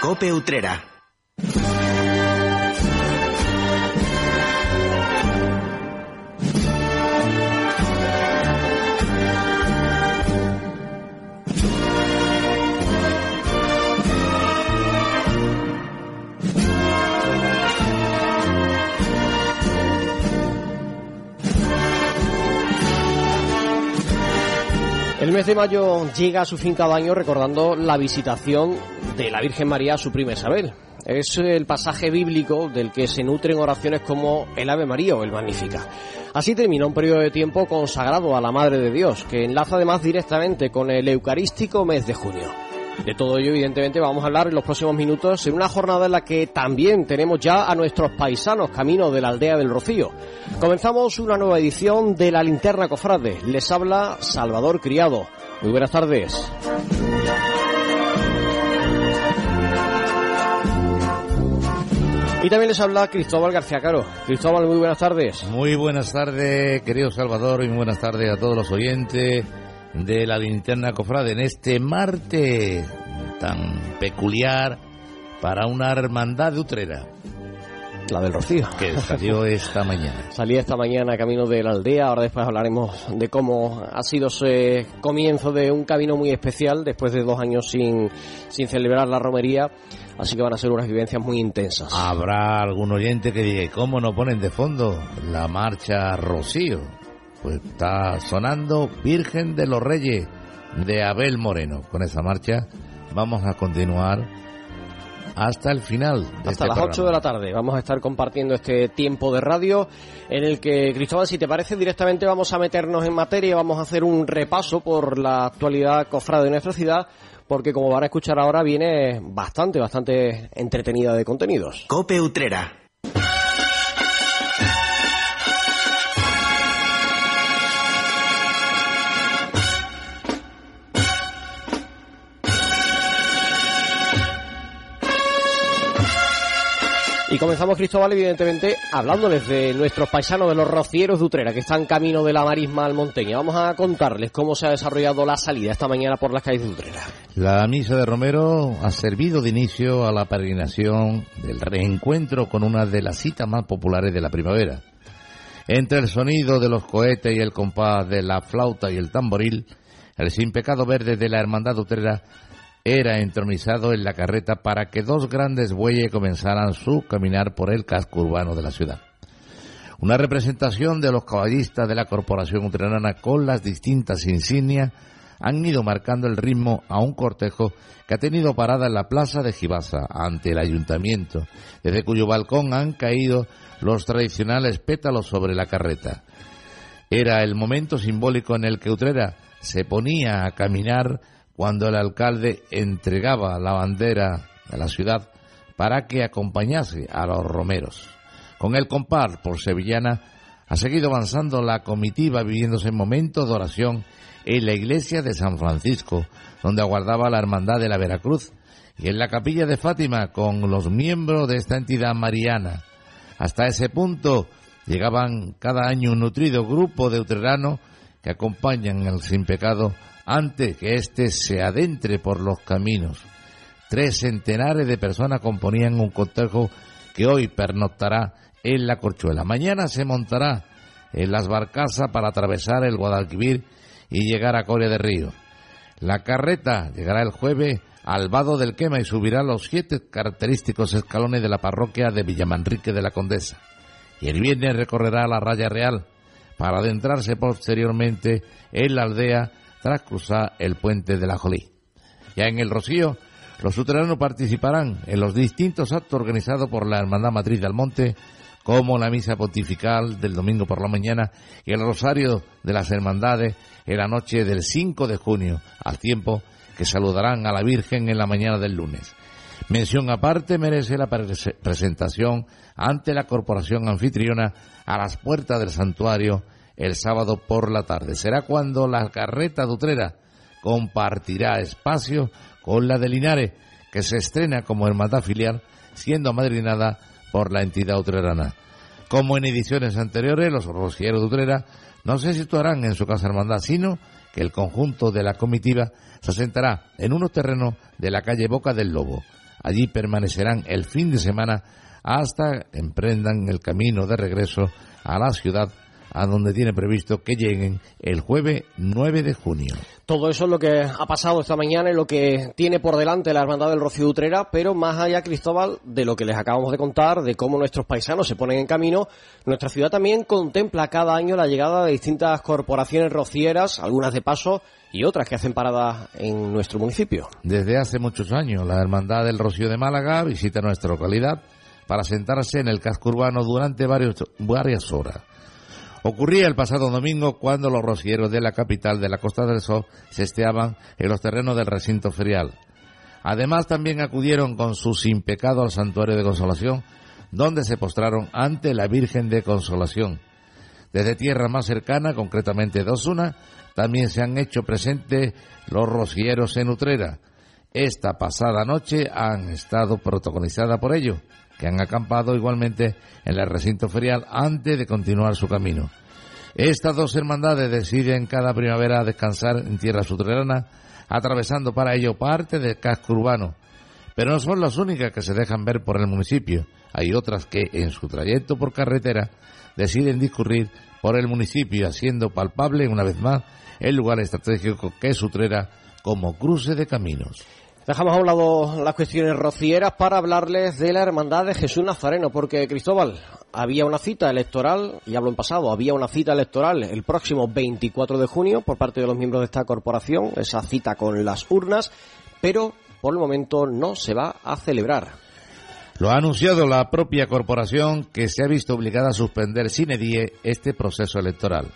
Cope Utrera. Mes de mayo llega a su fin cada año recordando la visitación de la Virgen María a su prima Isabel. Es el pasaje bíblico del que se nutren oraciones como el Ave María o el Magnífica. Así termina un periodo de tiempo consagrado a la Madre de Dios, que enlaza además directamente con el eucarístico mes de junio. De todo ello, evidentemente, vamos a hablar en los próximos minutos en una jornada en la que también tenemos ya a nuestros paisanos camino de la aldea del Rocío. Comenzamos una nueva edición de La Linterna Cofrade. Les habla Salvador Criado. Muy buenas tardes. Y también les habla Cristóbal García Caro. Cristóbal, muy buenas tardes. Muy buenas tardes, querido Salvador, y muy buenas tardes a todos los oyentes de la linterna cofrade en este martes tan peculiar para una hermandad de Utrera. La del Rocío. Que salió esta mañana. Salí esta mañana camino de la aldea, ahora después hablaremos de cómo ha sido ese comienzo de un camino muy especial después de dos años sin, sin celebrar la romería, así que van a ser unas vivencias muy intensas. Habrá algún oyente que diga, ¿cómo no ponen de fondo la marcha Rocío? Pues está sonando Virgen de los Reyes de Abel Moreno. Con esa marcha vamos a continuar hasta el final. De Hasta este las programa. 8 de la tarde vamos a estar compartiendo este tiempo de radio en el que, Cristóbal, si te parece, directamente vamos a meternos en materia, vamos a hacer un repaso por la actualidad cofrade de nuestra ciudad, porque como van a escuchar ahora viene bastante, bastante entretenida de contenidos. Cope Utrera. Comenzamos, Cristóbal, evidentemente, hablándoles de nuestros paisanos de los rocieros de Utrera, que están camino de la marisma al Monteña. Vamos a contarles cómo se ha desarrollado la salida esta mañana por las calles de Utrera. La misa de Romero ha servido de inicio a la peregrinación del reencuentro con una de las citas más populares de la primavera. Entre el sonido de los cohetes y el compás de la flauta y el tamboril, el sin pecado verde de la hermandad utrera era entronizado en la carreta para que dos grandes bueyes comenzaran su caminar por el casco urbano de la ciudad. Una representación de los caballistas de la Corporación Utrerana con las distintas insignias han ido marcando el ritmo a un cortejo que ha tenido parada en la plaza de Gibasa ante el ayuntamiento, desde cuyo balcón han caído los tradicionales pétalos sobre la carreta. Era el momento simbólico en el que Utrera se ponía a caminar cuando el alcalde entregaba la bandera de la ciudad para que acompañase a los romeros. Con el compás por Sevillana ha seguido avanzando la comitiva viviéndose momentos de oración en la iglesia de San Francisco, donde aguardaba la hermandad de la Veracruz, y en la capilla de Fátima con los miembros de esta entidad mariana. Hasta ese punto llegaban cada año un nutrido grupo de utreranos que acompañan al sin pecado antes que éste se adentre por los caminos. Tres centenares de personas componían un cortejo que hoy pernoctará en la Corchuela. Mañana se montará en las barcazas para atravesar el Guadalquivir y llegar a Corea de Río. La carreta llegará el jueves al Vado del Quema y subirá los siete característicos escalones de la parroquia de Villamanrique de la Condesa. Y el viernes recorrerá la raya real para adentrarse posteriormente en la aldea tras cruzar el puente de la Jolí. Ya en el Rocío, los suteranos participarán en los distintos actos organizados por la Hermandad Matriz del Monte, como la misa pontifical del domingo por la mañana y el rosario de las hermandades en la noche del 5 de junio, al tiempo que saludarán a la Virgen en la mañana del lunes. Mención aparte merece la pres- presentación ante la corporación anfitriona a las puertas del santuario el sábado por la tarde. Será cuando la carreta de Utrera compartirá espacio con la de Linares, que se estrena como hermandad filial, siendo amadrinada por la entidad utrerana. Como en ediciones anteriores, los rocieros de Utrera no se situarán en su casa hermandad, sino que el conjunto de la comitiva se asentará en unos terrenos de la calle Boca del Lobo. Allí permanecerán el fin de semana hasta emprendan el camino de regreso a la ciudad a donde tiene previsto que lleguen el jueves 9 de junio. Todo eso es lo que ha pasado esta mañana y lo que tiene por delante la Hermandad del Rocío Utrera, pero más allá, Cristóbal, de lo que les acabamos de contar, de cómo nuestros paisanos se ponen en camino, nuestra ciudad también contempla cada año la llegada de distintas corporaciones rocieras, algunas de paso y otras que hacen paradas en nuestro municipio. Desde hace muchos años, la Hermandad del Rocío de Málaga visita nuestra localidad para sentarse en el casco urbano durante varios, varias horas. Ocurría el pasado domingo cuando los rocieros de la capital de la Costa del Sol se esteaban en los terrenos del recinto ferial. Además también acudieron con su sin pecado al santuario de consolación, donde se postraron ante la Virgen de Consolación. Desde tierra más cercana, concretamente de Osuna, también se han hecho presentes los rocieros en Utrera. Esta pasada noche han estado protagonizadas por ello que han acampado igualmente en el recinto ferial antes de continuar su camino. Estas dos hermandades deciden cada primavera descansar en tierra subterránea, atravesando para ello parte del casco urbano. Pero no son las únicas que se dejan ver por el municipio. Hay otras que, en su trayecto por carretera, deciden discurrir por el municipio, haciendo palpable, una vez más, el lugar estratégico que es Utrera como cruce de caminos. Dejamos a un lado las cuestiones rocieras para hablarles de la Hermandad de Jesús Nazareno, porque Cristóbal, había una cita electoral, y hablo en pasado, había una cita electoral el próximo 24 de junio por parte de los miembros de esta corporación, esa cita con las urnas, pero por el momento no se va a celebrar. Lo ha anunciado la propia corporación que se ha visto obligada a suspender sin edie este proceso electoral.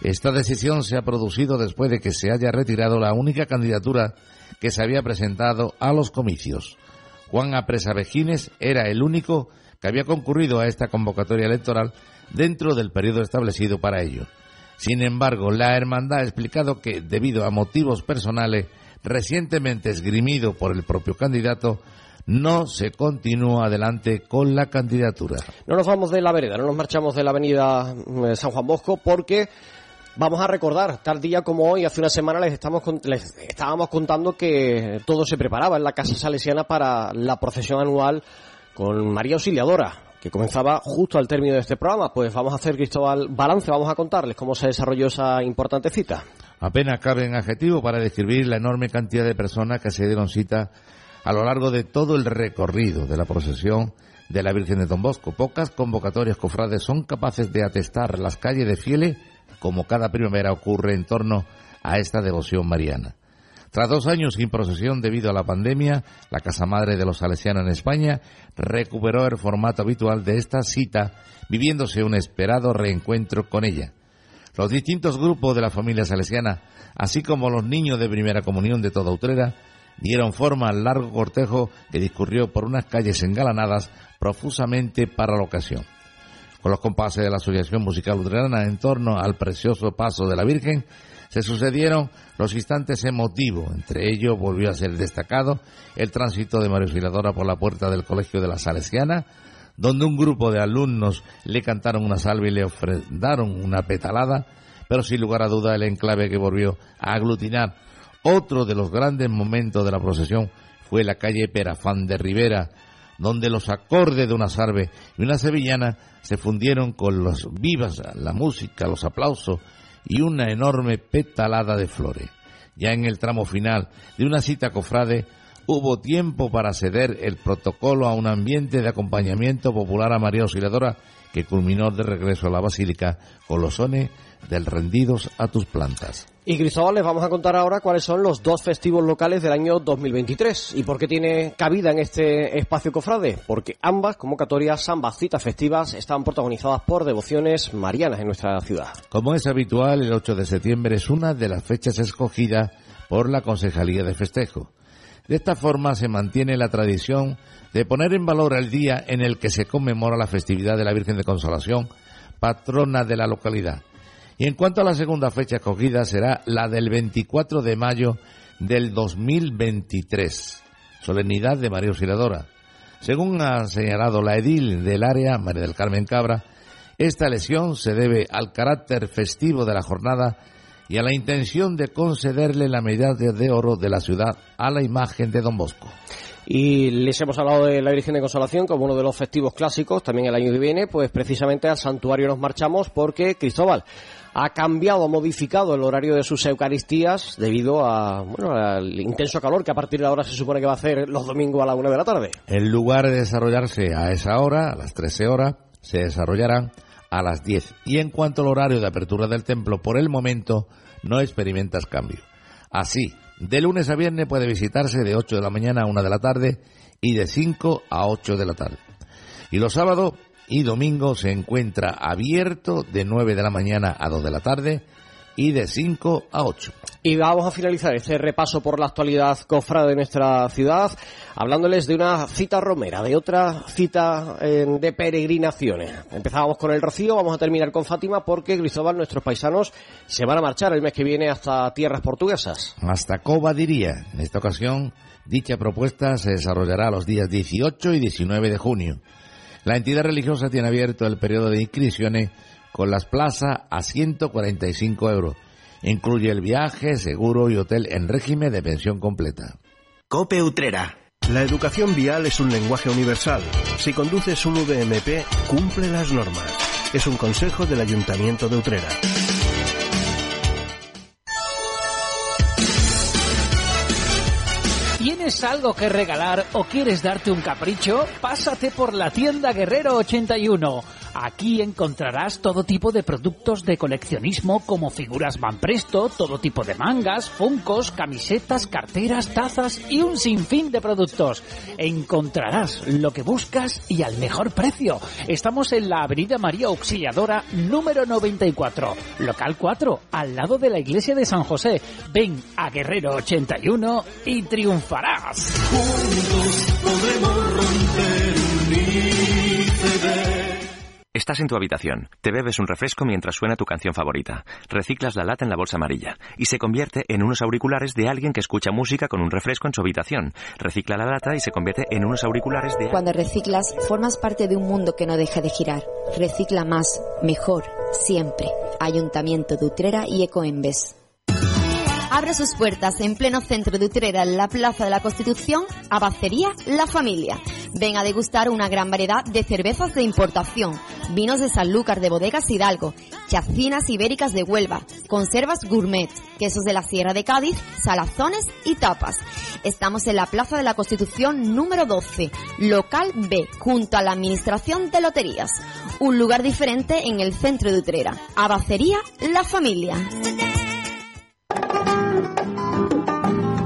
Esta decisión se ha producido después de que se haya retirado la única candidatura que se había presentado a los comicios. Juan Apresavejines era el único que había concurrido a esta convocatoria electoral dentro del periodo establecido para ello. Sin embargo, la hermandad ha explicado que, debido a motivos personales recientemente esgrimido por el propio candidato, no se continúa adelante con la candidatura. No nos vamos de la vereda, no nos marchamos de la avenida eh, San Juan Bosco porque Vamos a recordar, tal día como hoy, hace una semana les, estamos, les estábamos contando que todo se preparaba en la Casa Salesiana para la procesión anual con María Auxiliadora, que comenzaba justo al término de este programa. Pues vamos a hacer, Cristóbal, balance, vamos a contarles cómo se desarrolló esa importante cita. Apenas cabe en adjetivo para describir la enorme cantidad de personas que se dieron cita a lo largo de todo el recorrido de la procesión de la Virgen de Don Bosco. Pocas convocatorias cofrades son capaces de atestar las calles de fieles como cada primavera ocurre en torno a esta devoción mariana. Tras dos años sin procesión debido a la pandemia, la Casa Madre de los Salesianos en España recuperó el formato habitual de esta cita, viviéndose un esperado reencuentro con ella. Los distintos grupos de la familia salesiana, así como los niños de primera comunión de toda Utrera, dieron forma al largo cortejo que discurrió por unas calles engalanadas profusamente para la ocasión con los compases de la Asociación Musical Luterana en torno al precioso paso de la Virgen, se sucedieron los instantes emotivos. Entre ellos volvió a ser destacado el tránsito de María Auxiliadora por la puerta del Colegio de la Salesiana, donde un grupo de alumnos le cantaron una salve y le ofrendaron una petalada, pero sin lugar a duda el enclave que volvió a aglutinar otro de los grandes momentos de la procesión fue la calle Perafán de Rivera, donde los acordes de una sarve y una sevillana se fundieron con los vivas, la música, los aplausos y una enorme petalada de flores. Ya en el tramo final de una cita cofrade hubo tiempo para ceder el protocolo a un ambiente de acompañamiento popular a María Auxiliadora que culminó de regreso a la basílica con los sones del rendidos a tus plantas. Y Cristóbal, les vamos a contar ahora cuáles son los dos festivos locales del año 2023 y por qué tiene cabida en este espacio cofrade. Porque ambas convocatorias, ambas citas festivas, están protagonizadas por devociones marianas en nuestra ciudad. Como es habitual, el 8 de septiembre es una de las fechas escogidas por la Concejalía de Festejo. De esta forma se mantiene la tradición de poner en valor el día en el que se conmemora la festividad de la Virgen de Consolación, patrona de la localidad y en cuanto a la segunda fecha escogida será la del 24 de mayo del 2023, solemnidad de María Auxiliadora. Según ha señalado la edil del área, María del Carmen Cabra, esta lesión se debe al carácter festivo de la jornada y a la intención de concederle la medalla de oro de la ciudad a la imagen de Don Bosco. Y les hemos hablado de la Virgen de Consolación como uno de los festivos clásicos, también el año que viene, pues precisamente al santuario nos marchamos porque Cristóbal ha cambiado, ha modificado el horario de sus Eucaristías debido a, bueno, al intenso calor que a partir de ahora se supone que va a hacer los domingos a la una de la tarde. En lugar de desarrollarse a esa hora, a las 13 horas, se desarrollarán a las 10. Y en cuanto al horario de apertura del templo, por el momento no experimentas cambio. Así, de lunes a viernes puede visitarse de 8 de la mañana a 1 de la tarde y de 5 a 8 de la tarde. Y los sábados y domingos se encuentra abierto de 9 de la mañana a 2 de la tarde y de 5 a 8. Y vamos a finalizar este repaso por la actualidad cofrada de nuestra ciudad, hablándoles de una cita romera, de otra cita eh, de peregrinaciones. Empezábamos con el Rocío, vamos a terminar con Fátima porque Cristóbal, nuestros paisanos, se van a marchar el mes que viene hasta tierras portuguesas. Hasta Coba diría. En esta ocasión, dicha propuesta se desarrollará los días 18 y 19 de junio. La entidad religiosa tiene abierto el periodo de inscripciones con las plazas a 145 euros Incluye el viaje, seguro y hotel en régimen de pensión completa. Cope Utrera. La educación vial es un lenguaje universal. Si conduces un VMP, cumple las normas. Es un consejo del Ayuntamiento de Utrera. ¿Tienes algo que regalar o quieres darte un capricho? Pásate por la tienda Guerrero 81 Aquí encontrarás todo tipo de productos de coleccionismo como figuras Van Presto, todo tipo de mangas, funcos, camisetas, carteras, tazas y un sinfín de productos. Encontrarás lo que buscas y al mejor precio. Estamos en la Avenida María Auxiliadora número 94, local 4, al lado de la iglesia de San José. Ven a Guerrero 81 y triunfarás. Juntos podemos romper Estás en tu habitación, te bebes un refresco mientras suena tu canción favorita, reciclas la lata en la bolsa amarilla y se convierte en unos auriculares de alguien que escucha música con un refresco en su habitación. Recicla la lata y se convierte en unos auriculares de... Cuando reciclas, formas parte de un mundo que no deja de girar. Recicla más, mejor, siempre. Ayuntamiento de Utrera y Ecoembes. Abre sus puertas en pleno centro de Utrera, en la Plaza de la Constitución, Abacería La Familia. Ven a degustar una gran variedad de cervezas de importación, vinos de Sanlúcar de Bodegas Hidalgo, chacinas ibéricas de Huelva, conservas gourmet, quesos de la Sierra de Cádiz, salazones y tapas. Estamos en la Plaza de la Constitución número 12, local B, junto a la Administración de Loterías. Un lugar diferente en el centro de Utrera. Abacería La Familia.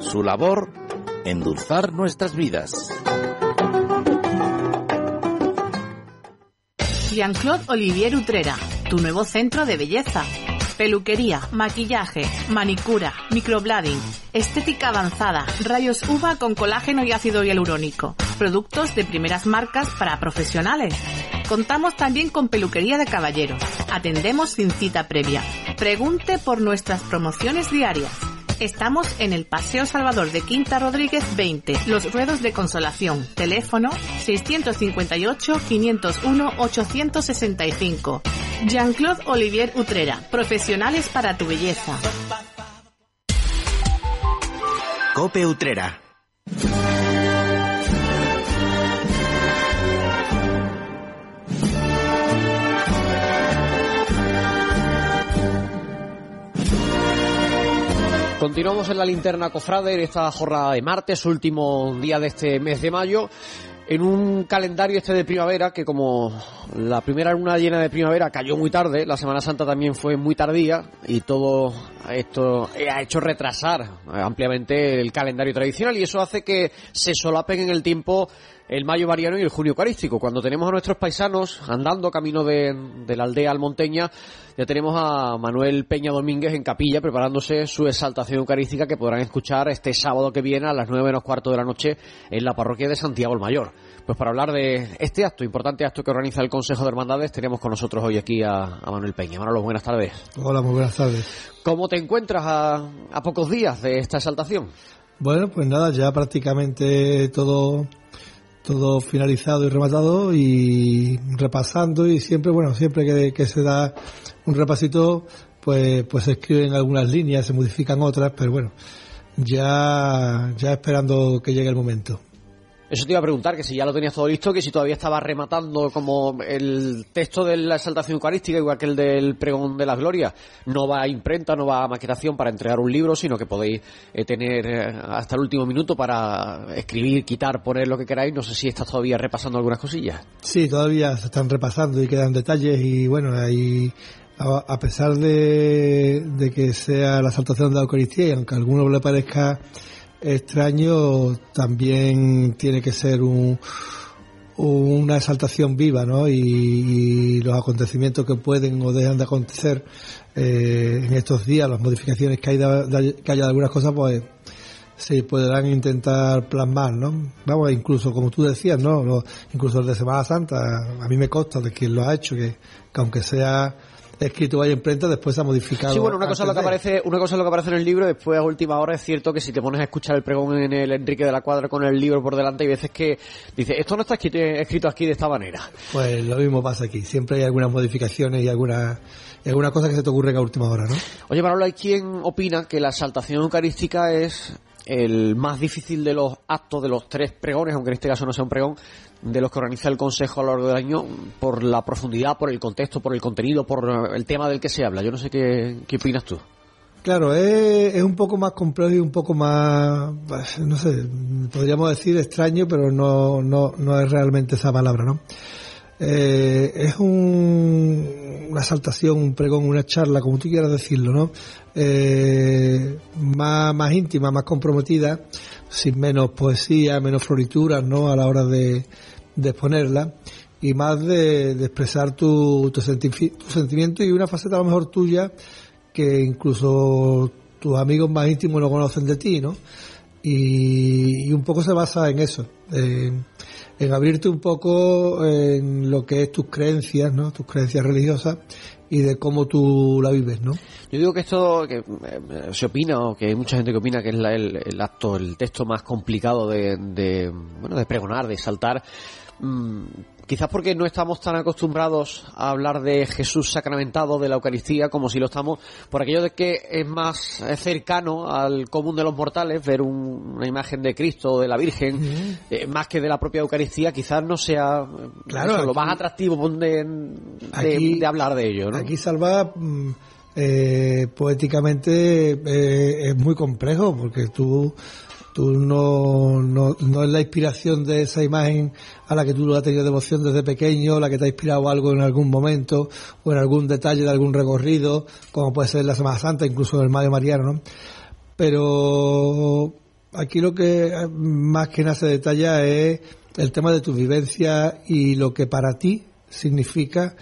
su labor, endulzar nuestras vidas. Jean-Claude Olivier Utrera, tu nuevo centro de belleza. Peluquería, maquillaje, manicura, microblading, estética avanzada, rayos uva con colágeno y ácido hialurónico. Productos de primeras marcas para profesionales. Contamos también con peluquería de caballeros. Atendemos sin cita previa. Pregunte por nuestras promociones diarias. Estamos en el Paseo Salvador de Quinta Rodríguez 20, Los Ruedos de Consolación. Teléfono 654-501-865. Jean-Claude Olivier Utrera, profesionales para tu belleza. Cope Utrera. Continuamos en la linterna cofrade en esta jornada de martes, último día de este mes de mayo, en un calendario este de primavera que como la primera luna llena de primavera cayó muy tarde, la Semana Santa también fue muy tardía y todo esto ha hecho retrasar ampliamente el calendario tradicional y eso hace que se solapen en el tiempo el mayo mariano y el junio eucarístico. Cuando tenemos a nuestros paisanos andando camino de, la aldea almonteña, ya tenemos a Manuel Peña Domínguez en capilla preparándose su exaltación eucarística que podrán escuchar este sábado que viene a las nueve menos cuarto de la noche en la parroquia de Santiago el Mayor. Pues para hablar de este acto, importante acto que organiza el Consejo de Hermandades, tenemos con nosotros hoy aquí a, Manuel Peña. Manolo, buenas tardes. Hola, muy buenas tardes. ¿Cómo te encuentras a, a pocos días de esta exaltación? Bueno, pues nada, ya prácticamente todo todo finalizado y rematado y repasando y siempre, bueno, siempre que, se da un repasito, pues, pues se escriben algunas líneas, se modifican otras, pero bueno, ya, ya esperando que llegue el momento. Eso te iba a preguntar, que si ya lo tenías todo listo, que si todavía estaba rematando como el texto de la exaltación eucarística, igual que el del pregón de la gloria, no va a imprenta, no va a maquetación para entregar un libro, sino que podéis eh, tener eh, hasta el último minuto para escribir, quitar, poner lo que queráis. No sé si estás todavía repasando algunas cosillas. Sí, todavía se están repasando y quedan detalles y bueno, ahí a, pesar de, de que sea la exaltación de la Eucaristía y aunque a alguno le parezca extraño también tiene que ser un, una exaltación viva, ¿no? Y, los acontecimientos que pueden o dejan de acontecer eh, en estos días, las modificaciones que, hay que haya de algunas cosas, pues se podrán intentar plasmar, ¿no? Vamos, incluso como tú decías, ¿no? incluso el de Semana Santa, a mí me consta de quien lo ha hecho, que aunque sea escrito ahí en imprenta, después se ha modificado. Sí, bueno, una cosa, es lo que aparece, una cosa lo que aparece en el libro, después a última hora es cierto que si te pones a escuchar el pregón en el Enrique de la Cuadra con el libro por delante, hay veces que dice, esto no está escrito, aquí de esta manera. Pues lo mismo pasa aquí, siempre hay algunas modificaciones y algunas alguna cosa que se te ocurren a última hora, ¿no? Oye, Manolo, hay quien opina que la exaltación eucarística es el más difícil de los actos de los tres pregones, aunque en este caso no sea un pregón, de los que organiza el Consejo a lo largo del año, por la profundidad, por el contexto, por el contenido, por el tema del que se habla. Yo no sé qué, qué opinas tú. Claro, es, es, un poco más complejo y un poco más, pues, no sé, podríamos decir extraño, pero no, no, no es realmente esa palabra, ¿no? Eh, es un, una saltación, un pregón, una charla, como tú quieras decirlo, ¿no? Eh, más, más íntima, más comprometida, sin menos poesía, menos florituras, ¿no? A la hora de, de exponerla y más de, expresar tu, tu, sentimiento y una faceta a lo mejor tuya que incluso tus amigos más íntimos no conocen de ti, ¿no? Y, un poco se basa en eso, en abrirte un poco en lo que es tus creencias, ¿no? Tus creencias religiosas y de cómo tú la vives, ¿no? Yo digo que esto que eh, se opina o que hay mucha gente que opina que es el, acto, el texto más complicado de, de, bueno, de pregonar, de saltar. Mm, Quizás porque no estamos tan acostumbrados a hablar de Jesús sacramentado, de la Eucaristía, como si lo estamos, por aquello de que es más cercano al común de los mortales ver una imagen de Cristo o de la Virgen, eh, más que de la propia Eucaristía, quizás no sea claro, lo más atractivo de, de, hablar de ello. ¿no? Aquí Salva mm, eh, poéticamente eh, es muy complejo porque tú Tú no, no, no, es la inspiración de esa imagen a la que tú has tenido devoción desde pequeño, la que te ha inspirado algo en algún momento o en algún detalle de algún recorrido, como puede ser la Semana Santa, incluso el Mayo Mariano, ¿no? Pero aquí lo que más que nada se detalla es el tema de tu vivencia y lo que para ti significa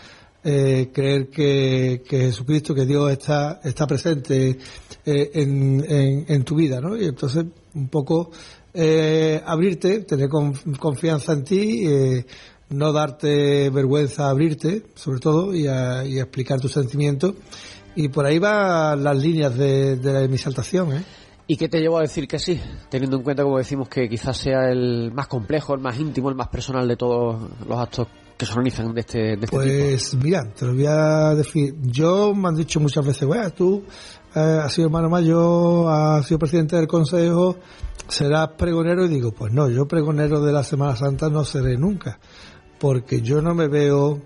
eh, creer que, que, Jesucristo, que Dios está, está presente eh, en, en, en, tu vida, ¿no? Y entonces un poco eh, abrirte, tener confianza en ti, eh, no darte vergüenza abrirte, sobre todo, y a, explicar tus sentimientos. Y por ahí van las líneas de, de mi exaltación. ¿eh? ¿Y qué te llevó a decir que sí? Teniendo en cuenta, como decimos, que quizás sea el más complejo, el más íntimo, el más personal de todos los actos que se organizan de este, de este pues, mira, te lo voy a decir. Yo me han dicho muchas veces, bueno, tú eh, has sido hermano mayor, has sido presidente del consejo, serás pregonero. Y digo, pues no, yo pregonero de la Semana Santa no seré nunca, porque yo no me veo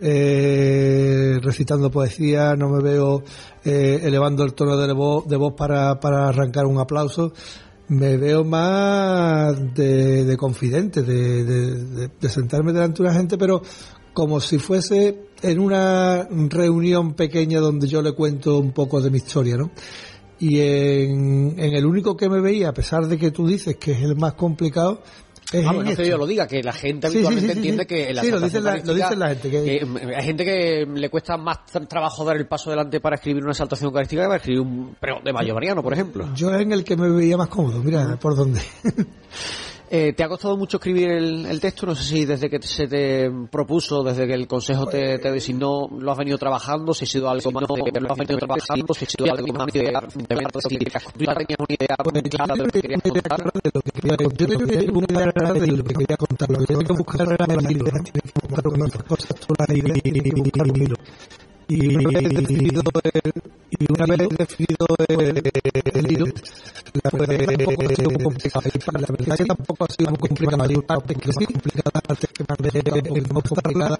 eh, recitando poesía, no me veo eh, elevando el tono de voz, de voz para, para arrancar un aplauso. Me veo más de, confidente, de, sentarme delante de una gente, pero como si fuese en una reunión pequeña donde yo le cuento un poco de mi historia, ¿no? Y en, en el único que me veía, a pesar de que tú dices que es el más complicado, ah, bueno, que yo lo diga, que la gente habitualmente entiende que la Sí, lo dice la, gente. Que... hay gente que le cuesta más trabajo dar el paso adelante para escribir una exaltación eucarística que para escribir un pero de Mayo Mariano, por ejemplo. Yo en el que me veía más cómodo, mira, por dónde. Eh, ¿Te ha costado mucho escribir el, texto? No sé si desde que se te propuso, desde que el consejo te, te designó, lo has venido trabajando, si ha sido algo más de lo has venido trabajando, si ha sido algo más de, si tú tenías una idea clara de lo que querías contar. Lo que quería contar, yo tenía una idea clara de lo que quería contar, lo que tenía que buscar era el hilo, las cosas, tú las ideas y buscar un hilo y una vez definido el, y una vez definido el, el hilo la fue un poco complicado la verdad que tampoco ha sido muy complicada hay partes que que más complicada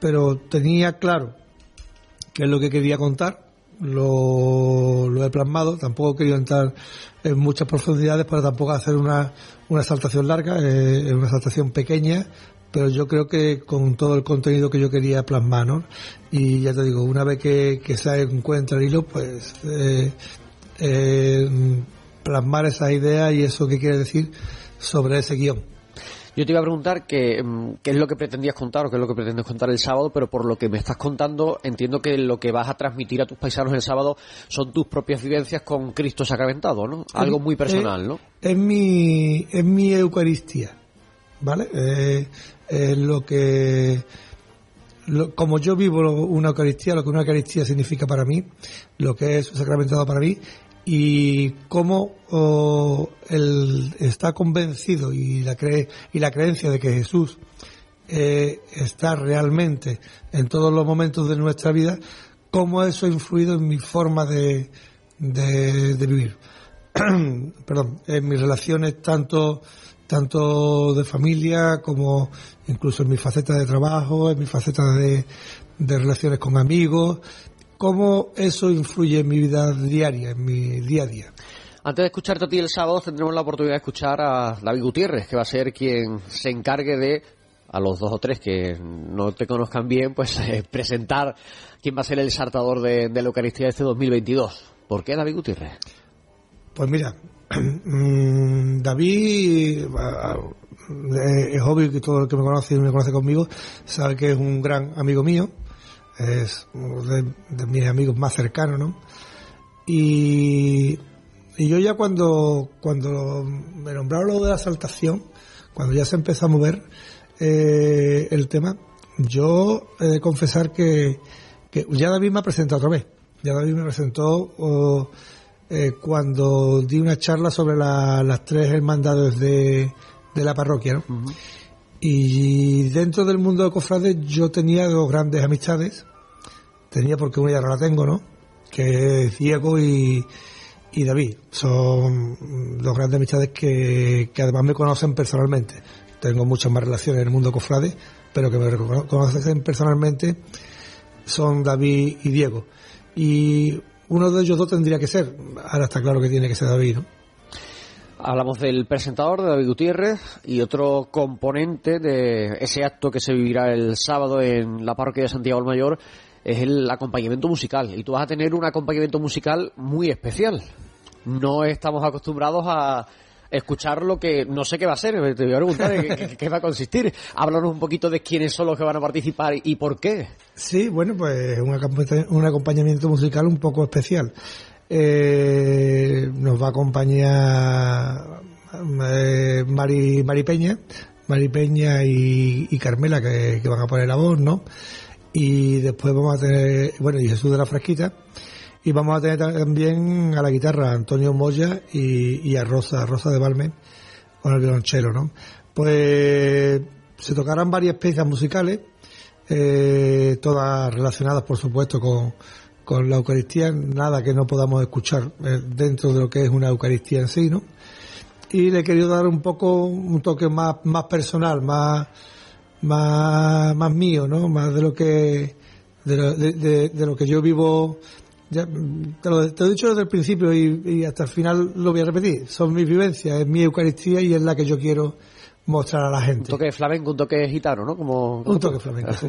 pero tenía claro qué es lo que quería contar lo, lo he plasmado. Tampoco he querido entrar en muchas profundidades para tampoco hacer una, una saltación larga eh, una saltación pequeña pero yo creo que con todo el contenido que yo quería plasmar, ¿no? Y ya te digo, una vez que, se encuentra el hilo, pues eh, eh, plasmar esa idea y eso que quiere decir sobre ese guion. Yo te iba a preguntar qué, mm, qué es lo que pretendías contar o qué es lo que pretendes contar el sábado, pero por lo que me estás contando, entiendo que lo que vas a transmitir a tus paisanos el sábado son tus propias vivencias con Cristo sacramentado, ¿no? Algo muy personal, ¿no? Es mi, es mi Eucaristía, ¿vale? Eh, es lo que como yo vivo una Eucaristía, lo que una Eucaristía significa para mí, lo que es sacramentado para mí, y cómo él está convencido y la, cree, y la creencia de que Jesús eh, está realmente en todos los momentos de nuestra vida, cómo eso ha influido en mi forma de vivir. Perdón, en mis relaciones tanto tanto de familia como incluso en mi faceta de trabajo, en mi faceta de, relaciones con amigos, cómo eso influye en mi vida diaria, en mi día a día. Antes de escucharte a ti el sábado, tendremos la oportunidad de escuchar a David Gutiérrez, que va a ser quien se encargue de, a los dos o tres que no te conozcan bien, pues eh, presentar quién va a ser el saltador de, de la Eucaristía de este 2022. ¿Por qué David Gutiérrez? Pues mira, Mm, David eh, es obvio que todo el que me conoce y me conoce conmigo sabe que es un gran amigo mío, es uno de, mis amigos más cercanos, ¿no? Y, yo ya cuando, cuando me nombraron lo de la saltación, cuando ya se empezó a mover eh, el tema, yo he de confesar que, que ya David me ha presentado otra vez. Ya David me presentó eh, cuando di una charla sobre las tres hermandades de, de la parroquia, ¿no? Y dentro del mundo de cofrades yo tenía dos grandes amistades. Tenía porque una ya no la tengo, ¿no? Que es Diego y, y David. Son dos grandes amistades que, que además me conocen personalmente. Tengo muchas más relaciones en el mundo cofrade, pero que me conocen personalmente son David y Diego. Y uno de ellos dos tendría que ser. Ahora está claro que tiene que ser David, ¿no? Hablamos del presentador de David Gutiérrez y otro componente de ese acto que se vivirá el sábado en la parroquia de Santiago el Mayor es el acompañamiento musical. Y tú vas a tener un acompañamiento musical muy especial. No estamos acostumbrados a escuchar lo que no sé qué va a ser. Te voy a preguntar qué, va a consistir. Háblanos un poquito de quiénes son los que van a participar y por qué. Sí, bueno, pues un, acompañamiento musical un poco especial. Eh, nos va a acompañar eh, Mari, Peña, Mari Peña y, Carmela que, que, van a poner la voz, ¿no? Y después vamos a tener, bueno, y Jesús de la Frasquita y vamos a tener también a la guitarra Antonio Moya y, a Rosa, Rosa de Balmen con el violonchelo, ¿no? Pues se tocarán varias piezas musicales, eh, todas relacionadas, por supuesto, con, con la Eucaristía, nada que no podamos escuchar eh, dentro de lo que es una Eucaristía en sí, ¿no? Y le he querido dar un poco un toque más, más personal, más, más, más mío, ¿no? Más de lo que, de lo, de lo que yo vivo ya, te, lo, he dicho desde el principio y, hasta el final lo voy a repetir. Son mis vivencias, es mi Eucaristía y es la que yo quiero mostrar a la gente. Un toque flamenco, un toque gitano, ¿no? Como, un toque flamenco, sí.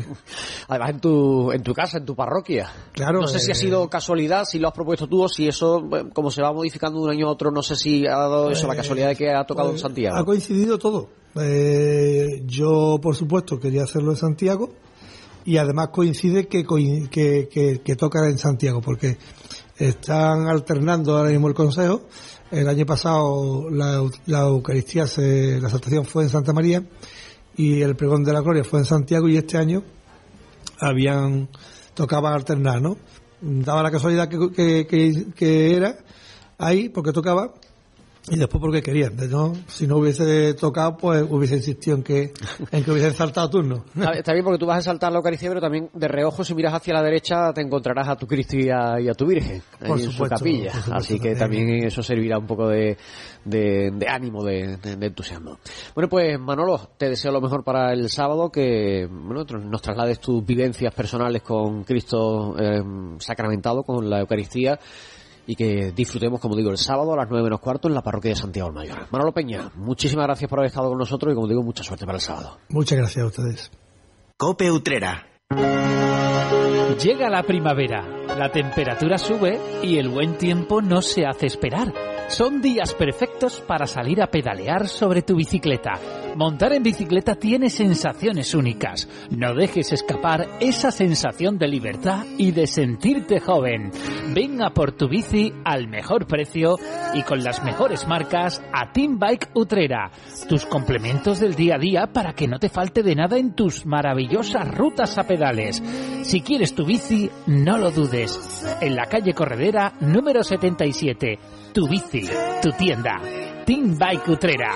Además, en tu, en tu casa, en tu parroquia. Claro. No sé si ha eh, sido casualidad, si lo has propuesto tú o si eso, como se va modificando de un año a otro, no sé si ha dado eso la pues, casualidad de que ha tocado en pues, Santiago. Ha coincidido todo. Eh, yo, por supuesto, quería hacerlo en Santiago y además coincide que, que, que, toca en Santiago, porque están alternando ahora mismo el Consejo. El año pasado la, la Eucaristía, se, la saltación fue en Santa María y el pregón de la gloria fue en Santiago y este año habían tocaban alternar, ¿no? Daba la casualidad que, que, que era ahí porque tocaba y después porque querían, ¿no? Si no hubiese tocado, pues hubiese insistido en que, en que hubiesen saltado turno. Está, bien porque tú vas a saltar la Eucaristía, pero también de reojo, si miras hacia la derecha, te encontrarás a tu Cristo y a, tu Virgen en su capilla. Así que también eso servirá un poco de, de, ánimo, de, entusiasmo. Bueno, pues Manolo, te deseo lo mejor para el sábado, que bueno, nos traslades tus vivencias personales con Cristo eh, sacramentado, con la Eucaristía y que disfrutemos, como digo, el sábado a las 9 menos cuarto en la parroquia de Santiago del Mayor. Manolo Peña, muchísimas gracias por haber estado con nosotros y, como digo, mucha suerte para el sábado. Muchas gracias a ustedes. Cope Utrera. Llega la primavera, la temperatura sube y el buen tiempo no se hace esperar. Son días perfectos para salir a pedalear sobre tu bicicleta. Montar en bicicleta tiene sensaciones únicas. No dejes escapar esa sensación de libertad y de sentirte joven. Venga por tu bici al mejor precio y con las mejores marcas a Team Bike Utrera. Tus complementos del día a día para que no te falte de nada en tus maravillosas rutas a pedales. Si quieres tu bici, no lo dudes. En la calle Corredera número 77 tu bici, tu tienda. Team Bike Utrera.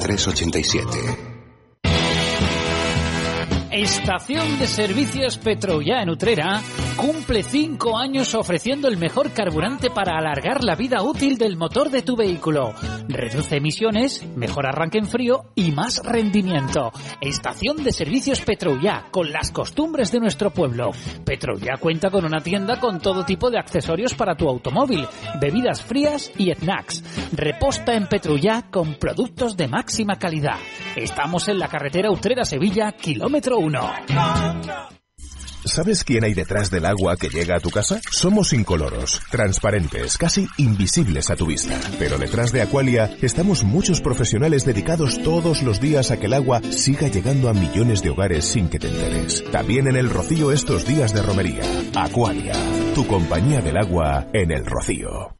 387. Estación de Servicios Petroya en Utrera cumple cinco años ofreciendo el mejor carburante para alargar la vida útil del motor de tu vehículo. Reduce emisiones, mejor arranque en frío y más rendimiento. Estación de Servicios Petroya con las costumbres de nuestro pueblo. Petroya cuenta con una tienda con todo tipo de accesorios para tu automóvil, bebidas frías y snacks. Reposta en Petroya con productos de máxima calidad. Estamos en la carretera Utrera-Sevilla, kilómetro ¿Sabes quién hay detrás del agua que llega a tu casa? Somos incoloros, transparentes, casi invisibles a tu vista. Pero detrás de Aqualia estamos muchos profesionales dedicados todos los días a que el agua siga llegando a millones de hogares sin que te enteres. También en el Rocío estos días de romería. Aqualia, tu compañía del agua en el Rocío.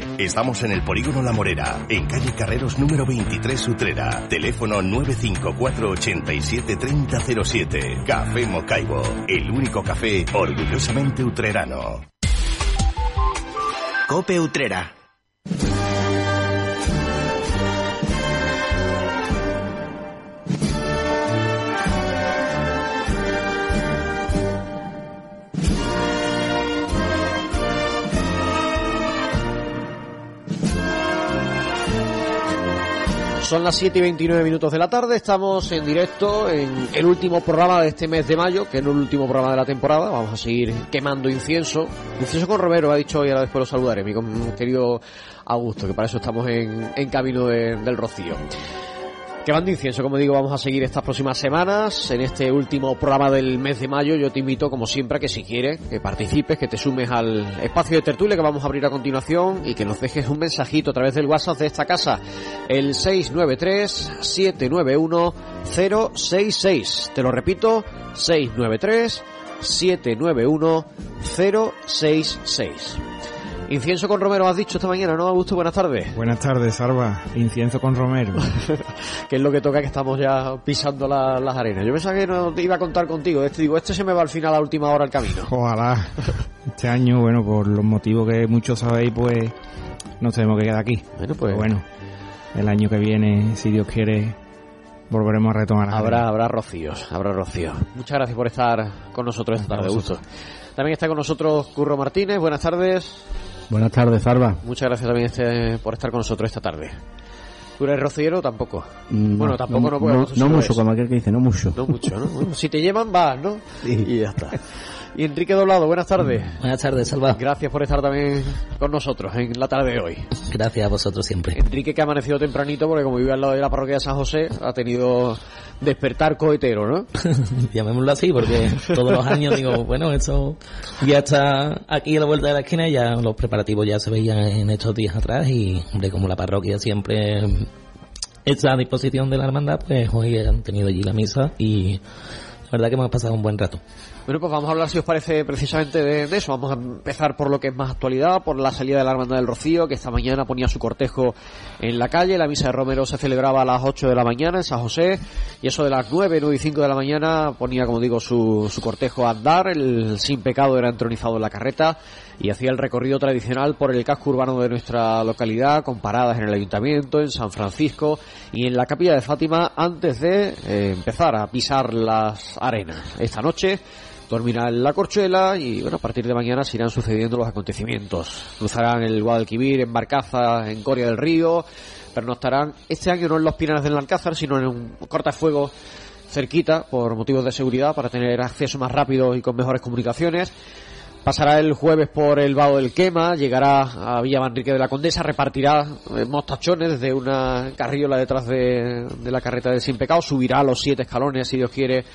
Estamos en el Polígono La Morera, en calle Carreros número 23 Utrera. Teléfono 954 87 3007. Café Mocaibo, el único café orgullosamente utrerano. Cope Utrera Son las 7 y 29 minutos de la tarde, estamos en directo en el último programa de este mes de mayo, que es el último programa de la temporada. Vamos a seguir quemando incienso. Incienso con Romero, ha dicho hoy, ahora después lo saludaré, mi querido Augusto, que para eso estamos en, camino del Rocío. Que de incienso, como digo, vamos a seguir estas próximas semanas. En este último programa del mes de mayo, yo te invito, como siempre, a que si quieres, que participes, que te sumes al espacio de tertulia que vamos a abrir a continuación y que nos dejes un mensajito a través del WhatsApp de esta casa, el 693-791-066. Te lo repito, 693-791-066. Incienso con Romero, has dicho esta mañana, ¿no, Augusto? Buenas tardes. Buenas tardes, Salva. Incienso con Romero. que es lo que toca, que estamos ya pisando las arenas. Yo pensaba que no iba a contar contigo. Este, digo, este se me va al final a la última hora el camino. Ojalá. Este año, bueno, por los motivos que muchos sabéis, pues nos tenemos que quedar aquí. Bueno, pues. bueno, el año que viene, si Dios quiere, volveremos a retomar. Habrá, habrá rocíos, habrá rocíos. Muchas gracias por estar con nosotros esta tarde, Augusto. También está con nosotros Curro Martínez. Buenas tardes. Buenas tardes, Salva. Muchas gracias también este, por estar con nosotros esta tarde. ¿Tú eres rociero tampoco? Mm, bueno, tampoco no, puedo. No, mucho, como aquel que dice, no mucho. No mucho, ¿no? si te llevan, vas, ¿no? Y ya está. Y Enrique Doblado, buenas tardes. Buenas tardes, Salva. Gracias por estar también con nosotros en la tarde de hoy. Gracias a vosotros siempre. Enrique que ha amanecido tempranito porque como vive al lado de la parroquia de San José, ha tenido despertar cohetero, ¿no? Llamémoslo así porque todos los años digo, bueno, esto ya está aquí a la vuelta de la esquina, ya los preparativos ya se veían en estos días atrás y, hombre, como la parroquia siempre está a disposición de la hermandad, pues hoy han tenido allí la misa y la verdad que hemos pasado un buen rato. Bueno, pues vamos a hablar, si os parece, precisamente de, eso. Vamos a empezar por lo que es más actualidad, por la salida de la Hermandad del Rocío, que esta mañana ponía su cortejo en la calle. La misa de Romero se celebraba a las 8 de la mañana en San José, y eso de las 9, 9 y 5 de la mañana ponía, como digo, su, su cortejo a andar. El sin pecado era entronizado en la carreta y hacía el recorrido tradicional por el casco urbano de nuestra localidad, con paradas en el ayuntamiento, en San Francisco y en la capilla de Fátima, antes de eh, empezar a pisar las arenas. Esta noche dormirá en la corchuela y bueno, a partir de mañana se irán sucediendo los acontecimientos. Cruzarán el Guadalquivir en Barcaza, en Coria del Río, pero no estarán este año no en los Pinares del Alcázar, sino en un cortafuego cerquita por motivos de seguridad para tener acceso más rápido y con mejores comunicaciones. Pasará el jueves por el Vado del Quema, llegará a Villa Manrique de la Condesa, repartirá eh, mostachones desde una carriola detrás de, de la carreta del Sin Pecado, subirá los siete escalones, si Dios quiere,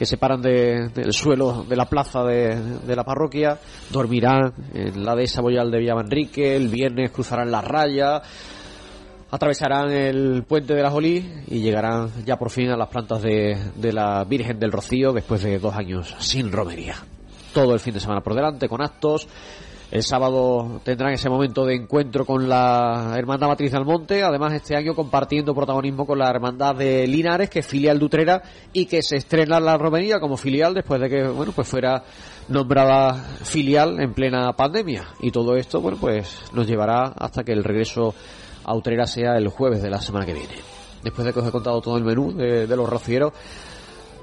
que separan del suelo de la plaza de, la parroquia, dormirán en la dehesa Boyal de Villamanrique, el viernes cruzarán la raya, atravesarán el puente de la Jolí y llegarán ya por fin a las plantas de, de la Virgen del Rocío después de dos años sin romería. Todo el fin de semana por delante con actos el sábado tendrán ese momento de encuentro con la Hermandad Matriz del Monte, además este año compartiendo protagonismo con la Hermandad de Linares, que es filial de Utrera y que se estrena la romería como filial después de que, bueno, pues fuera nombrada filial en plena pandemia. Y todo esto, bueno, pues nos llevará hasta que el regreso a Utrera sea el jueves de la semana que viene. Después de que os he contado todo el menú de, de los rocieros,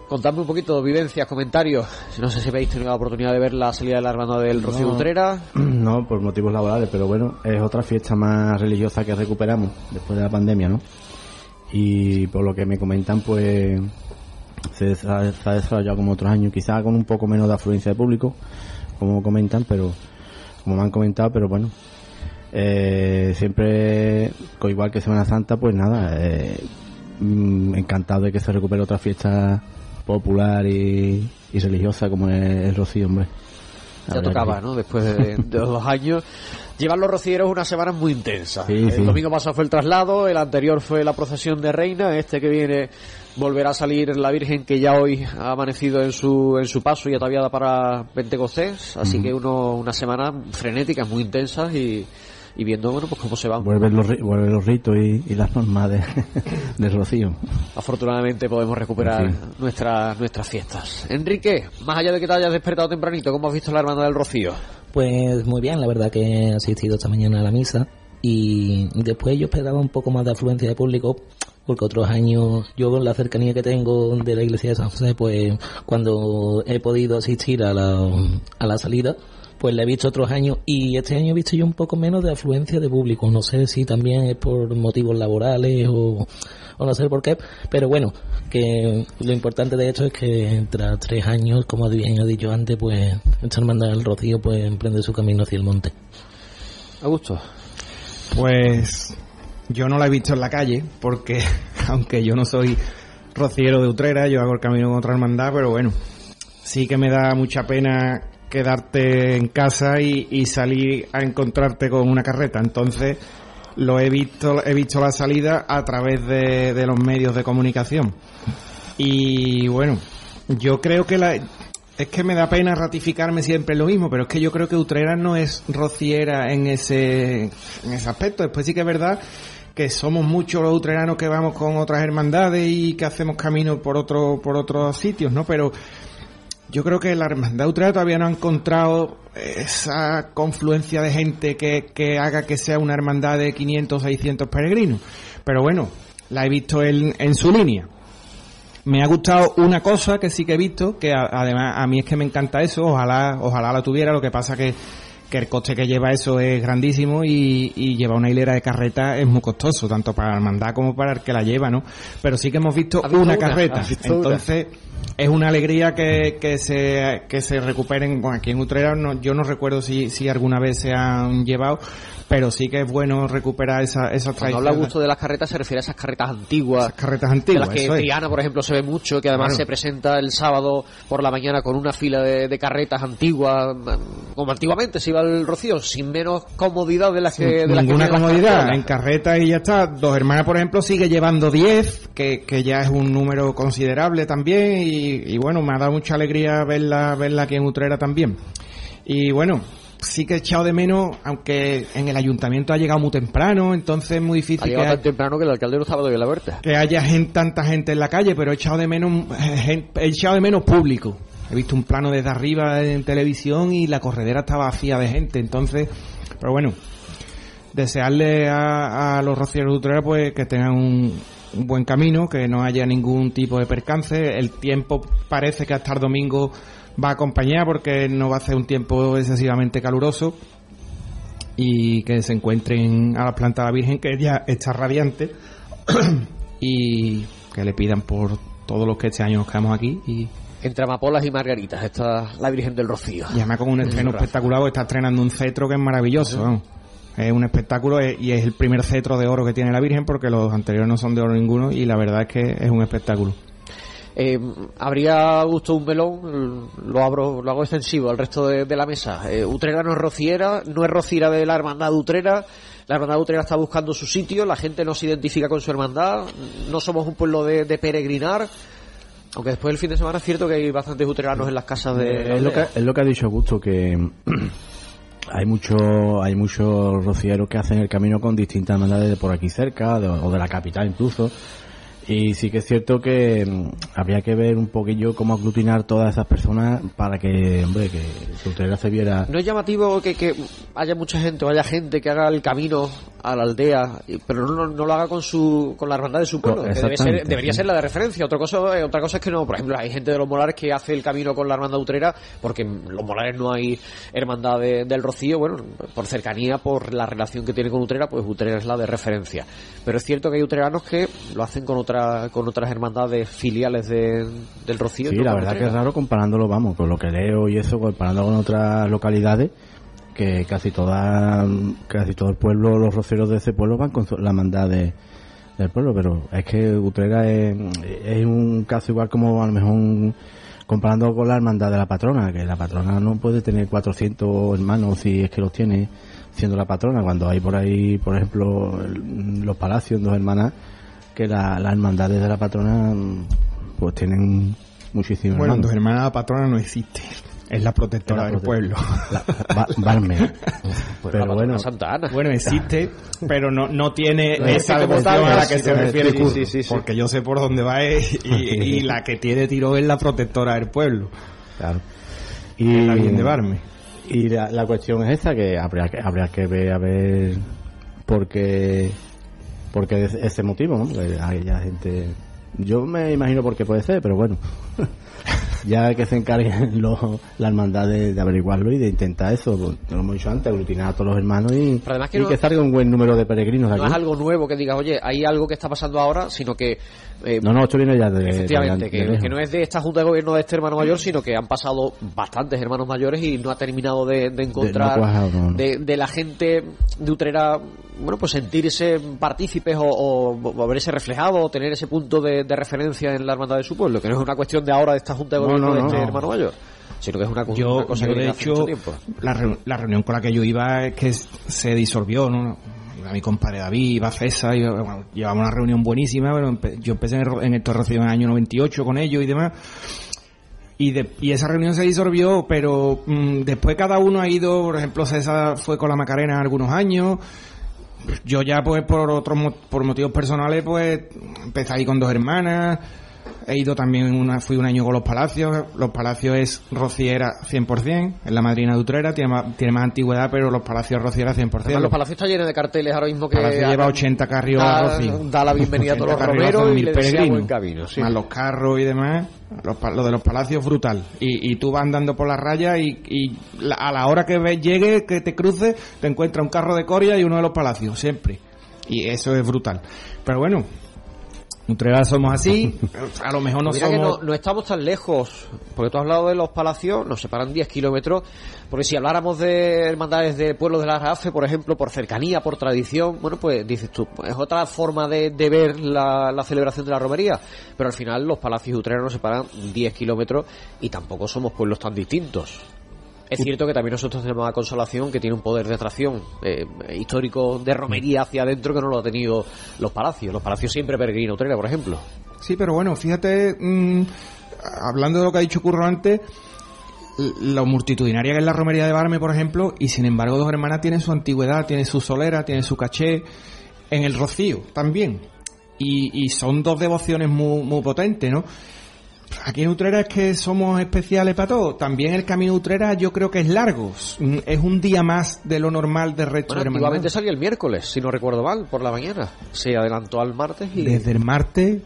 Contadme un poquito, vivencias, comentarios. No sé si habéis tenido la oportunidad de ver la salida de la hermana del Rocío Utrera. No, por motivos laborales, pero bueno, es otra fiesta más religiosa que recuperamos después de la pandemia, ¿no? Y por lo que me comentan, pues se, ha, desarrollado como otros años, quizás con un poco menos de afluencia de público, como comentan, pero como me han comentado, pero bueno, eh, siempre, igual que Semana Santa, pues nada, eh, mm, encantado de que se recupere otra fiesta popular y, religiosa como es el Rocío, hombre. ya tocaba, ¿no? Después de, dos años. Llevar los rocieros una semana muy intensa. el domingo pasado fue el traslado, el anterior fue la procesión de Reina, este que viene volverá a salir la Virgen que ya hoy ha amanecido en su, en su paso y ataviada para Pentecostés, así que uno, una semana frenética, muy intensa y, y viendo bueno pues cómo se van. Vuelven los, los ritos y, las normas de, Rocío. Afortunadamente podemos recuperar nuestras nuestras fiestas. Enrique, más allá de que te hayas despertado tempranito, ¿cómo has visto la hermana del Rocío? Pues muy bien, la verdad que he asistido esta mañana a la misa y después yo esperaba un poco más de afluencia de público porque otros años yo con la cercanía que tengo de la iglesia de San José pues cuando he podido asistir a la, a la salida pues la he visto otros años y este año he visto yo un poco menos de afluencia de público. No sé si también es por motivos laborales o, no sé por qué, pero bueno, que lo importante de esto es que tras tres años, como bien he dicho antes, pues esta hermandad del Rocío pues emprende su camino hacia el monte. Augusto. Pues yo no la he visto en la calle porque aunque yo no soy rociero de Utrera, yo hago el camino con otra hermandad, pero bueno, sí que me da mucha pena quedarte en casa y, salir a encontrarte con una carreta. Entonces, lo he visto, he visto la salida a través de, los medios de comunicación. Y bueno, yo creo que la, es que me da pena ratificarme siempre lo mismo, pero es que yo creo que Utrera no es rociera en ese, en ese aspecto. Después sí que es verdad que somos muchos los utreranos que vamos con otras hermandades y que hacemos camino por otro, por otros sitios, ¿no? Pero yo creo que la hermandad utrera todavía no ha encontrado esa confluencia de gente que, que haga que sea una hermandad de 500, 600 peregrinos. Pero bueno, la he visto en, en su línea me ha gustado una cosa que sí que he visto, que además a mí es que me encanta eso, ojalá, ojalá la tuviera, lo que pasa que que el coste que lleva eso es grandísimo y, y lleva una hilera de carreta es muy costoso, tanto para la hermandad como para el que la lleva, ¿no? Pero sí que hemos visto, una, carreta, entonces es una alegría que, que se que se recuperen, bueno, aquí en Utrera no, yo no recuerdo si, si alguna vez se han llevado, pero sí que es bueno recuperar esa, esa Cuando habla gusto de las carretas se refiere a esas carretas antiguas. Esas carretas antiguas. De las que Triana, por ejemplo, se ve mucho, que además se presenta el sábado por la mañana con una fila de, carretas antiguas, como antiguamente se iba al Rocío, sin menos comodidad de las que... De las ninguna comodidad, en carreta y ya está. Dos hermanas, por ejemplo, sigue llevando 10, que, que ya es un número considerable también, y, y bueno, me ha dado mucha alegría verla, verla aquí en Utrera también. Y bueno, sí que he echado de menos, aunque en el ayuntamiento ha llegado muy temprano, entonces es muy difícil. Ha que tan temprano que el alcalde no estaba todavía la puerta. Que haya gente, tanta gente en la calle, pero he echado de menos, he echado de menos público. He visto un plano desde arriba en televisión y la corredera estaba vacía de gente, entonces, pero bueno, desearle a, los rocieros de Utrera pues que tengan un, un buen camino, que no haya ningún tipo de percance. El tiempo parece que hasta el domingo va a acompañar porque no va a ser un tiempo excesivamente caluroso y que se encuentren a la planta de la Virgen que ya está radiante y que le pidan por todos los que este año nos quedamos aquí y entre amapolas y margaritas está la Virgen del Rocío. Y además con un estreno espectacular, está estrenando un cetro que es maravilloso. Es un espectáculo y es el primer cetro de oro que tiene la Virgen porque los anteriores no son de oro ninguno y la verdad es que es un espectáculo. Eh, ¿Habría gusto un melón? Lo abro, lo hago extensivo al resto de, la mesa. Eh, Utrera no es rociera, no es rociera de la hermandad de Utrera. La hermandad de Utrera está buscando su sitio, la gente no se identifica con su hermandad, no somos un pueblo de, peregrinar. Aunque después del fin de semana es cierto que hay bastantes utreranos en las casas de... Es lo, que, es lo que ha dicho Augusto, que hay muchos hay muchos rocieros que hacen el camino con distintas hermandades de por aquí cerca o de la capital incluso y sí que es cierto que mm, habría que ver un poquillo cómo aglutinar todas esas personas para que, hombre, que Utrera se viera... No es llamativo que, que haya mucha gente o haya gente que haga el camino a la aldea, pero no, no lo haga con su con la hermandad de su pueblo, que debe ser, debería ser la de referencia. Otra cosa, eh, otra cosa es que no, por ejemplo, hay gente de los Molares que hace el camino con la hermandad utrera, porque en los Molares no hay hermandad del Rocío, bueno, por cercanía, por la relación que tiene con Utrera, pues Utrera es la de referencia. Pero es cierto que hay utreranos que lo hacen con otra, con otras hermandades filiales del Rocío. Sí, la verdad que es raro comparándolo, vamos, con lo que leo y eso, comparando con otras localidades que casi toda casi todo el pueblo los roceros de ese pueblo van con la mandada del pueblo pero es que Utrera es, es, un caso igual como a lo mejor comparando con la hermandad de la patrona que la patrona no puede tener 400 hermanos si es que los tiene siendo la patrona cuando hay por ahí por ejemplo los palacios dos hermanas que la, las hermandades de la patrona pues tienen muchísimos bueno dos hermanas de la patrona no existe es la protectora del pueblo. La, pues pero bueno, Santa bueno, existe, pero no, no tiene esa devoción a la que se refiere porque yo sé por dónde va y, la que tiene tiro es la protectora del pueblo. Claro. Y la de Barme. Y la, cuestión es esta que habría que habría que ver a ver porque porque ese motivo, ¿no? hay ya gente yo me imagino por qué puede ser, pero bueno. ya que se encarguen los, la hermandad de, de averiguarlo y de intentar eso, pues, lo hemos dicho antes, aglutinar a todos los hermanos y, Pero que y no- que salga un buen número de peregrinos de No aquí. es algo nuevo que digas, oye, hay algo que está pasando ahora, sino que... eh, No, no, esto viene ya de, Efectivamente, de- que, de que no es de esta Junta de Gobierno de este hermano mayor, sino que han pasado bastantes hermanos mayores y no ha terminado de, encontrar no ha cuajado, no, no. de, la gente de Utrera, bueno, pues sentirse partícipes o, o- o verse reflejado o tener ese punto de, de referencia en la hermandad de su pueblo, que no es una cuestión de ahora de esta Junta de No, Gobierno no, de no, este no. hermano mayor, sino que es una, yo, una cosa yo, que de viene hace mucho hecho, tiempo. la, la reunión con la que yo iba es que se disolvió, ¿no? Iba mi compadre David, iba César, y, bueno, llevamos una reunión buenísima, pero empe- yo empecé en el, en el Torrecio en el año 98 con ellos y demás. Y, de- y esa reunión se disolvió, pero mm, después cada uno ha ido, por ejemplo, César fue con la Macarena algunos años, yo ya pues por otros mo- por motivos personales pues empecé ahí con dos hermanas he ido también una fui un año con los Palacios los Palacios es rociera 100% es la madrina de Utrera tiene más, tiene más antigüedad pero los Palacios rociera 100% Además, los palacios están llenos de carteles ahora mismo que Palacio lleva 80 carrios da, a Rocío. da la bienvenida a todos los 80 carrios romeros y le camino. sí. Más los carros y demás. Los, lo de los palacios brutal. Y, y tú vas andando por la raya y, y la- a la hora que ves, llegue, que te cruces, te encuentras un carro de Coria y uno de los palacios, siempre. Y eso es brutal. Pero bueno, Utrera somos así. A lo mejor no Mira que somos... no, no estamos tan lejos, porque tú has hablado de los palacios, nos separan 10 kilómetros, porque si habláramos de hermandades de pueblos de la RAFE, por ejemplo, por cercanía, por tradición, bueno, pues dices tú, es otra forma de, de ver la, la celebración de la romería, pero al final los palacios y Utrera nos separan 10 kilómetros y tampoco somos pueblos tan distintos. Es cierto que también nosotros tenemos a Consolación que tiene un poder de atracción eh, histórico de romería hacia adentro que no lo ha tenido los palacios. Los palacios siempre peregrina Utrera, por ejemplo. Sí, pero bueno, fíjate, mm, hablando de lo que ha dicho Curro antes, lo multitudinaria que es la romería de Barme, por ejemplo, y sin embargo Dos Hermanas tiene su antigüedad, tiene su solera, tiene su caché, en el Rocío también. Y, y son dos devociones muy, muy potentes, ¿no? Aquí en Utrera es que somos especiales para todo. También el camino de Utrera yo creo que es largo. Mm, Es un día más de lo normal del resto Bueno, de antiguamente salía el miércoles, si no recuerdo mal, por la mañana. Se adelantó al martes y... Desde el martes,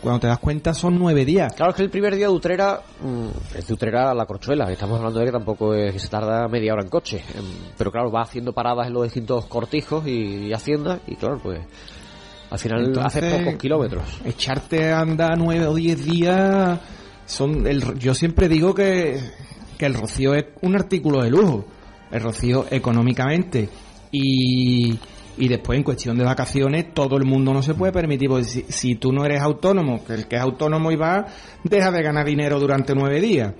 cuando te das cuenta, son nueve días. Claro, es que el primer día de Utrera mm, es de Utrera a la Corchuela. Estamos hablando de que tampoco es que se tarda media hora en coche. Em, Pero claro, va haciendo paradas en los distintos cortijos y, y haciendas y claro, pues al final Entonces, hace pocos kilómetros. Echarte a andar nueve o diez días son el, yo siempre digo que, que el rocío es un artículo de lujo. El rocío económicamente y, y después en cuestión de vacaciones todo el mundo no se puede permitir. Porque si, si tú no eres autónomo, que el que es autónomo y va, deja de ganar dinero durante nueve días.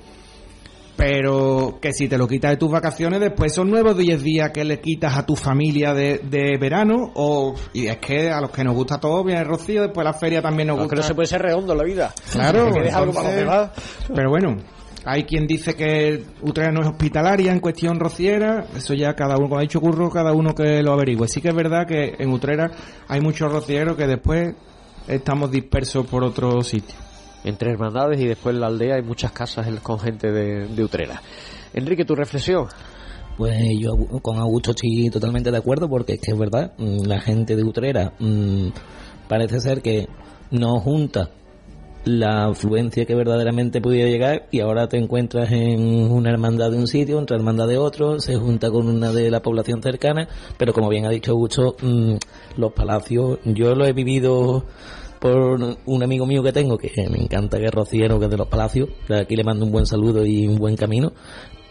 Pero que si te lo quitas de tus vacaciones, después son nuevos 10 días que le quitas a tu familia de, de verano. o Y es que a los que nos gusta todo, viene el rocío, después la feria también nos Claro, gusta. que no se puede ser redondo en la vida. Claro, que dejar algo para los entonces- demás. Pero bueno, hay quien dice que Utrera no es hospitalaria en cuestión rociera. Eso ya cada uno, como ha dicho Curro, cada uno que lo averigüe. Sí que es verdad que en Utrera hay muchos rocieros que después estamos dispersos por otros sitios. Entre hermandades y después en la aldea hay muchas casas con gente de, de Utrera. Enrique, tu reflexión. Pues yo con Augusto estoy totalmente de acuerdo porque es que es verdad, mm, la gente de Utrera mm, parece ser que no junta la afluencia que verdaderamente podía llegar y ahora te encuentras en una hermandad de un sitio, otra hermandad de otro, se junta con una de la población cercana, pero como bien ha dicho Augusto, mm, los palacios, yo lo he vivido por un amigo mío que tengo que me encanta que es rociero, que es de los palacios, de aquí le mando un buen saludo y un buen camino,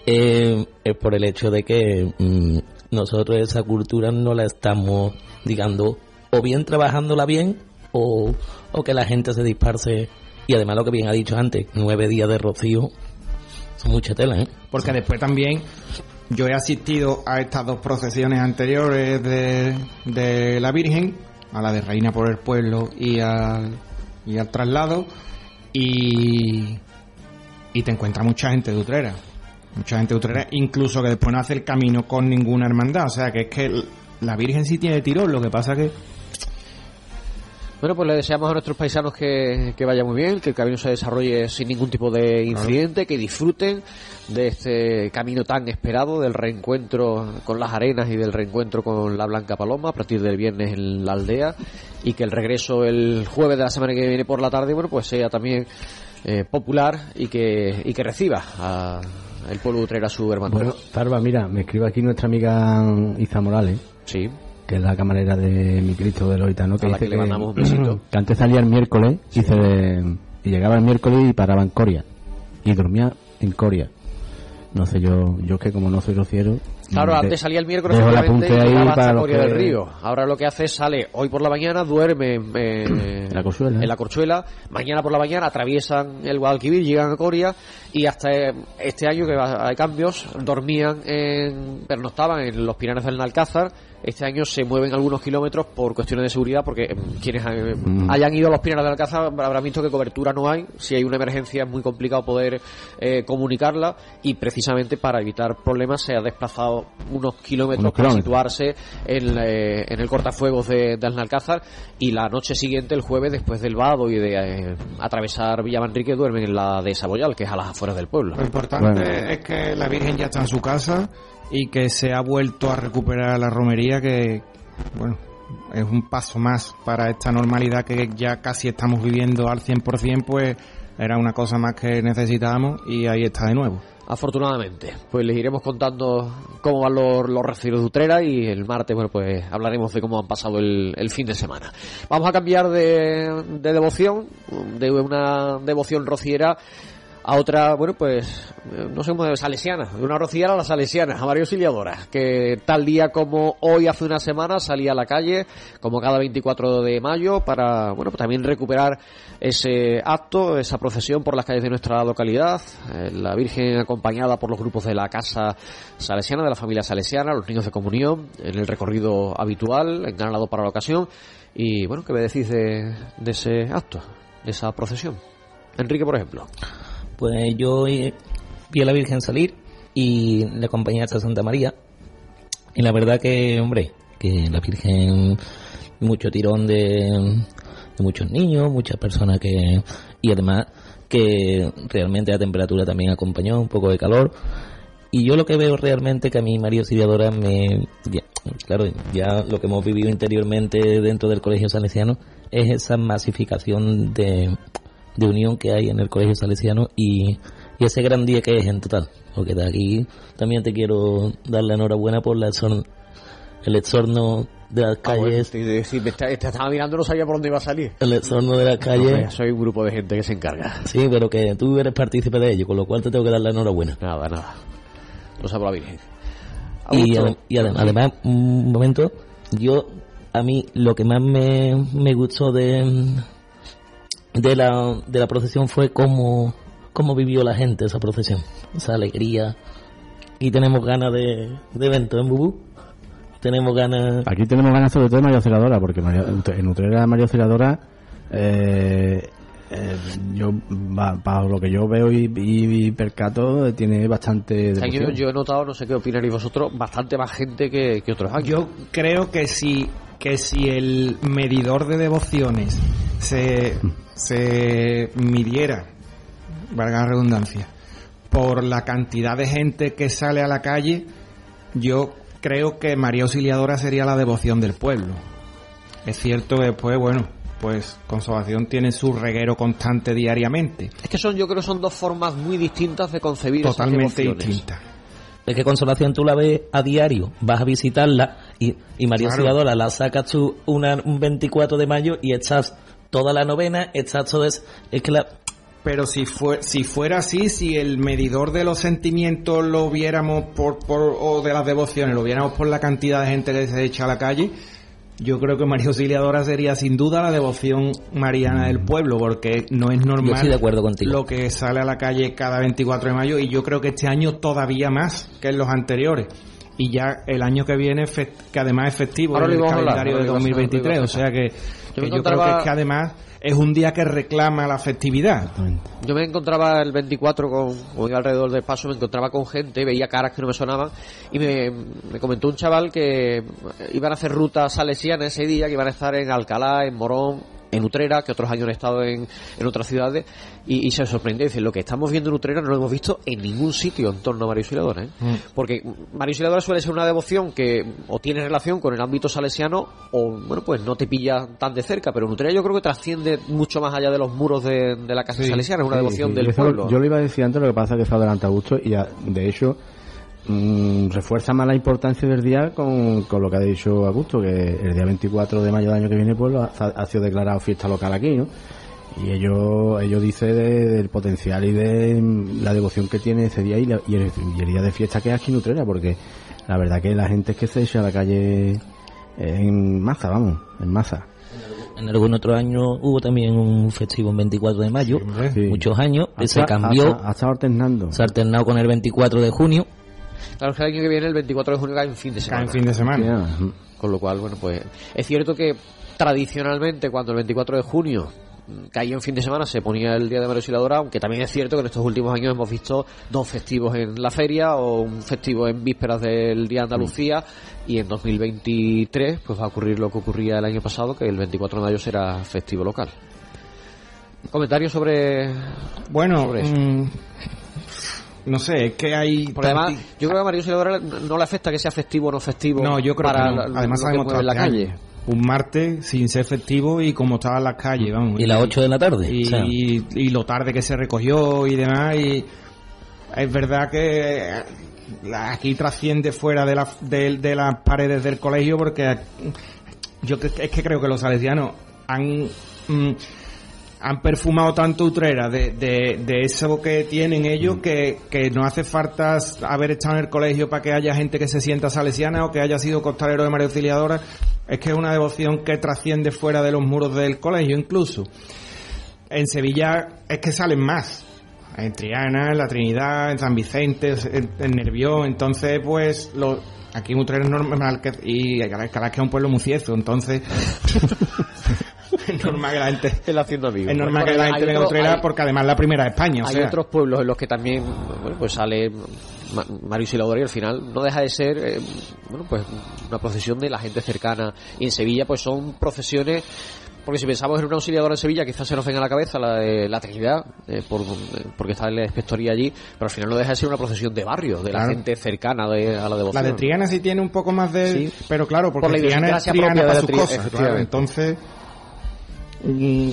eh, es por el hecho de que mm, nosotros esa cultura no la estamos, digamos, o bien trabajándola bien o, o que la gente se disperse. Y además lo que bien ha dicho antes, nueve días de rocío, son mucha tela, ¿eh? Porque después también yo he asistido a estas dos procesiones anteriores de, de la Virgen, a la de Reina por el Pueblo y al, y al traslado, y, y te encuentras mucha gente de Utrera. Mucha gente de Utrera, incluso que después no hace el camino con ninguna hermandad. O sea que es que la Virgen sí tiene tirón, lo que pasa que Bueno, pues le deseamos a nuestros paisanos que, que vaya muy bien, que el camino se desarrolle sin ningún tipo de incidente, que disfruten de este camino tan esperado, del reencuentro con las arenas y del reencuentro con la Blanca Paloma a partir del viernes en la aldea y que el regreso el jueves de la semana que viene por la tarde, bueno, pues sea también eh, popular y que, y que reciba a el pueblo de Utrera su hermano. Bueno, Farba, mira, me escribe aquí nuestra amiga Isa Morales. Sí. Que es la camarera de mi Cristo de Loitano. Que A la dice que le mandamos un besito. que antes salía el miércoles y, se, y llegaba el miércoles y paraba en Coria. Y dormía en Coria. No sé, yo, yo que como no soy rociero. Claro, de- antes salía el miércoles y ahí para Coria que- del Río. Ahora lo que hace es sale hoy por la mañana, duerme eh, En la Corchuela. en la Corchuela, mañana por la mañana atraviesan el Guadalquivir, llegan a Coria y hasta este año que hay cambios, dormían en, pero no estaban en los Pinares del Alcázar. Este año se mueven algunos kilómetros por cuestiones de seguridad porque eh, quienes Mm. hayan ido a los Pinares del Alcázar habrán visto que cobertura no hay. Si hay una emergencia es muy complicado poder eh, comunicarla y precisamente para evitar problemas se ha desplazado unos kilómetros Unos para kilómetros. situarse en, eh, en el cortafuegos de, de Alcázar y la noche siguiente, el jueves, después del vado y de eh, atravesar Villamanrique, duermen en la de Saboyal, que es a las afueras del pueblo. Lo importante es que la Virgen ya está en su casa y que se ha vuelto a recuperar la romería que, bueno, es un paso más para esta normalidad que ya casi estamos viviendo al 100%, pues era una cosa más que necesitábamos y ahí está de nuevo. Afortunadamente, pues les iremos contando cómo van los, los de Utrera y el martes, bueno, pues hablaremos de cómo han pasado el, el fin de semana. Vamos a cambiar de, de devoción, de una devoción rociera a otra, bueno, pues, eh, no sé cómo salesiana, de una rociera a la salesiana, a María Auxiliadora, que tal día como hoy hace una semana salía a la calle, como cada 24 de mayo, para, bueno, pues también recuperar ese acto, esa procesión por las calles de nuestra localidad, eh, la Virgen acompañada por los grupos de la Casa Salesiana, de la familia salesiana, los niños de comunión, en el recorrido habitual, enganado para la ocasión, y bueno, ¿qué me decís de, de ese acto, de esa procesión? Enrique, por ejemplo. Pues yo eh, vi a la Virgen salir y le acompañé hasta Santa María. Y la verdad que, hombre, que la Virgen, mucho tirón de, muchos niños, muchas personas que... Y además que realmente la temperatura también acompañó, un poco de calor. Y yo lo que veo realmente que a mí María Auxiliadora me... claro, ya lo que hemos vivido interiormente dentro del Colegio Salesiano es esa masificación de, de unión que hay en el Colegio Salesiano y, y ese gran día que es en total. Porque de aquí también te quiero dar la enhorabuena por la exorn- el exorno de las Ah, bueno, calles. sí, me está- te estaba mirando, no sabía por dónde iba a salir. El exorno de las calles. Hombre, soy un grupo de gente que se encarga. Sí, pero que tú eres partícipe de ello, con lo cual te tengo que dar la enhorabuena. Nada, nada. Lo sabe la Virgen. Y, Augusto. ade- y ade- además, un momento, yo, a mí lo que más me, me gustó de, de, la, de la procesión fue cómo, cómo vivió la gente esa procesión, esa alegría. Y tenemos ganas de, de evento en Bubú. Tenemos ganas. Aquí tenemos ganas sobre todo de María Auxiliadora, porque María- en Utrera María Auxiliadora, eh, eh, yo, ba- para lo que yo veo y, y- y percato, eh, tiene bastante devoción. yo he notado, no sé qué opináis vosotros, bastante más gente que, que otros años. Yo creo que si, que si el medidor de devociones se, se midiera, valga la redundancia, por la cantidad de gente que sale a la calle, yo creo que María Auxiliadora sería la devoción del pueblo. Es cierto que después, bueno, pues Consolación tiene su reguero constante diariamente. Es que son, yo creo que son dos formas muy distintas de concebir Totalmente distintas. Es que Consolación tú la ves a diario, vas a visitarla y, y María Claro. Auxiliadora la sacas tú una, un 24 de mayo y estás toda la novena, todo es, es que la, Pero si, fue, si fuera así, si el medidor de los sentimientos lo viéramos por, por, o de las devociones, lo viéramos por la cantidad de gente que se echa a la calle, yo creo que María Auxiliadora sería sin duda la devoción mariana del pueblo, porque no es normal Yo estoy de acuerdo contigo. lo que sale a la calle cada 24 de mayo, y yo creo que este año todavía más que en los anteriores. Y ya el año que viene, que además es festivo, Ahora en lo el hablar, calendario de lo ibas a- lo 2023, ibas a o sea que, que yo creo que es que además es un día que reclama la festividad. Yo me encontraba el 24 con, iba alrededor del paso, me encontraba con gente, veía caras que no me sonaban y me, me comentó un chaval que iban a hacer ruta salesiana ese día, que iban a estar en Alcalá, en Morón en Utrera, que otros años han estado en, en otras ciudades, y, y se sorprende. Dice, lo que estamos viendo en Utrera no lo hemos visto en ningún sitio en torno a María Auxiliadora. ¿eh? Mm. Porque María Auxiliadora suele ser una devoción que o tiene relación con el ámbito salesiano o, bueno, pues no te pilla tan de cerca, pero en Utrera yo creo que trasciende mucho más allá de los muros de, de la casa salesiana, es una Sí, devoción sí, del pueblo. Yo lo iba a decir antes, lo que pasa es que se adelanta gusto y a- de hecho mm, refuerza más la importancia del día con, con lo que ha dicho Augusto, que el día 24 de mayo del año que viene pues ha, ha sido declarado fiesta local aquí, ¿no? Y ellos, ellos dicen de- del potencial y de mm, la devoción que tiene ese día y, la- y el, y el día de fiesta que es aquí en Utrera, porque la verdad que la gente es que se echa a la calle en masa, vamos, en masa. En algún otro año hubo también un festivo en 24 de mayo, muchos años, se cambió, hasta- hasta alternando. se ha alternado con el 24 de junio. Claro, que el año que viene, el 24 de junio, cae en fin de semana. en fin de semana. Con lo cual, bueno, pues es cierto que tradicionalmente cuando el 24 de junio caía en fin de semana se ponía el Día de María Auxiliadora, aunque también es cierto que en estos últimos años hemos visto dos festivos en la feria o un festivo en vísperas del Día de Andalucía y en 2023 pues va a ocurrir lo que ocurría el año pasado, que el 24 de mayo será festivo local. ¿Comentarios sobre...? Bueno, sobre eso? mm, no sé, es que hay... Además, yo creo que a María Auxiliadora no le afecta que sea festivo o no festivo No, yo creo para que no. lo- Además lo que en la calle. Un martes sin ser festivo y como estaba en las calles, vamos. Y las 8 de la tarde, Y, o sea. y lo tarde que se recogió y demás. Y es verdad que aquí trasciende fuera de, la, de, de las paredes del colegio porque yo cre- es que creo que los salesianos han... mm, han perfumado tanto Utrera de, de, de eso que tienen ellos que, que no hace falta haber estado en el colegio para que haya gente que se sienta salesiana o que haya sido costalero de María Auxiliadora. Es que es una devoción que trasciende fuera de los muros del colegio incluso. En Sevilla es que salen más. En Triana, en la Trinidad, en San Vicente, en, en Nervión. Entonces, pues, lo, aquí en Utrera es normal que, y Alcalá que es un pueblo muy cieso, entonces es normal que la gente Él haciendo amigos. es normal que la hay gente venga a otro- Utrera hay- porque además es la primera de España. O hay sea, otros pueblos en los que también bueno, pues sale Ma- Mario Auxiliadora y al final no deja de ser eh, bueno pues una procesión de la gente cercana y en Sevilla pues son procesiones porque si pensamos en una auxiliadora en Sevilla quizás se nos venga a la cabeza la de la Trinidad eh, por- eh, porque está en la inspectoría allí pero al final no deja de ser una procesión de barrio de la gente cercana de- a la la devoción de Triana sí tiene un poco más de... Sí. Pero claro, porque Por la Triana es Triana propia de para la sus Tri- cosas. Claro, entonces... mm,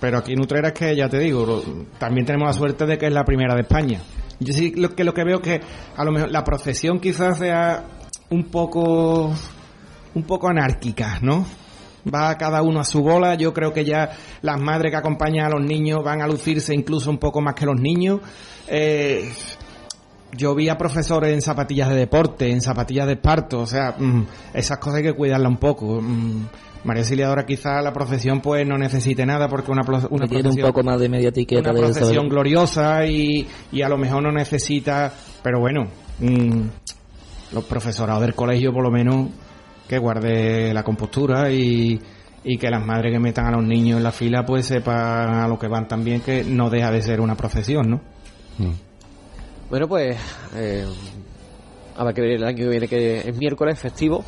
pero aquí en es que, ya te digo, también tenemos la suerte de que es la primera de España. Yo sí lo que, lo que veo que a lo mejor la procesión quizás sea un poco un poco anárquica, ¿no? Va cada uno a su bola. Yo creo que ya las madres que acompañan a los niños van a lucirse incluso un poco más que los niños. Eh, yo vi a profesores en zapatillas de deporte, en zapatillas de esparto, o sea, mm, esas cosas hay que cuidarla un poco. Mm, María Auxiliadora quizá la profesión pues no necesite nada porque una, una tiene un procesión- poco más de media etiqueta una de procesión saber- gloriosa y, y a lo mejor no necesita, pero bueno, mm, los profesorados del colegio por lo menos que guarde la compostura y, y que las madres que metan a los niños en la fila pues sepan a lo que van también que no deja de ser una procesión, ¿no? Bueno, pues eh, habrá que ver el año que viene, que es miércoles, festivo,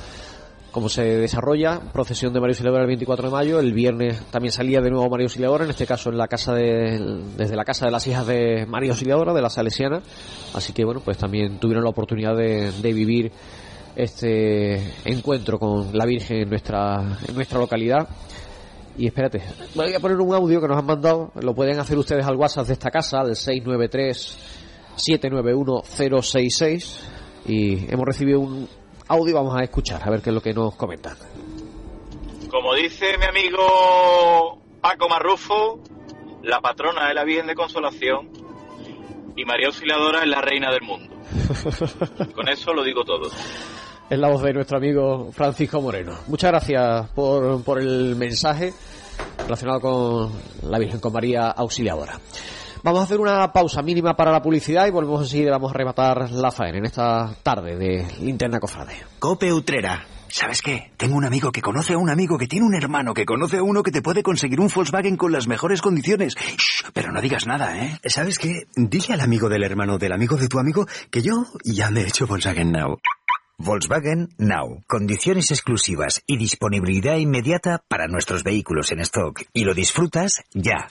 cómo se desarrolla. Procesión de María Auxiliadora el 24 de mayo. El viernes también salía de nuevo María Auxiliadora, en este caso en la casa de, desde la casa de las hijas de María Auxiliadora, de la Salesiana. Así que bueno, pues también tuvieron la oportunidad de, de vivir este encuentro con la Virgen en nuestra, en nuestra localidad. Y espérate, voy a poner un audio que nos han mandado, lo pueden hacer ustedes al WhatsApp de esta casa, al 693 791-066 y hemos recibido un audio vamos a escuchar a ver qué es lo que nos comentan. Como dice mi amigo Paco Marrufo, la patrona es la Virgen de Consolación y María Auxiliadora es la reina del mundo. Con eso lo digo todo. Es la voz de nuestro amigo Francisco Moreno. Muchas gracias por, por el mensaje relacionado con la Virgen, con María Auxiliadora. Vamos a hacer una pausa mínima para la publicidad y volvemos enseguida. Vamos a rematar la faena en esta tarde de Linterna Cofrade. Cope Utrera. ¿Sabes qué? Tengo un amigo que conoce a un amigo que tiene un hermano que conoce a uno que te puede conseguir un Volkswagen con las mejores condiciones. Shh, pero no digas nada, ¿eh? ¿Sabes qué? Dile al amigo del hermano del amigo de tu amigo que yo ya me he hecho Volkswagen Now. Volkswagen Now. Condiciones exclusivas y disponibilidad inmediata para nuestros vehículos en stock. Y lo disfrutas ya.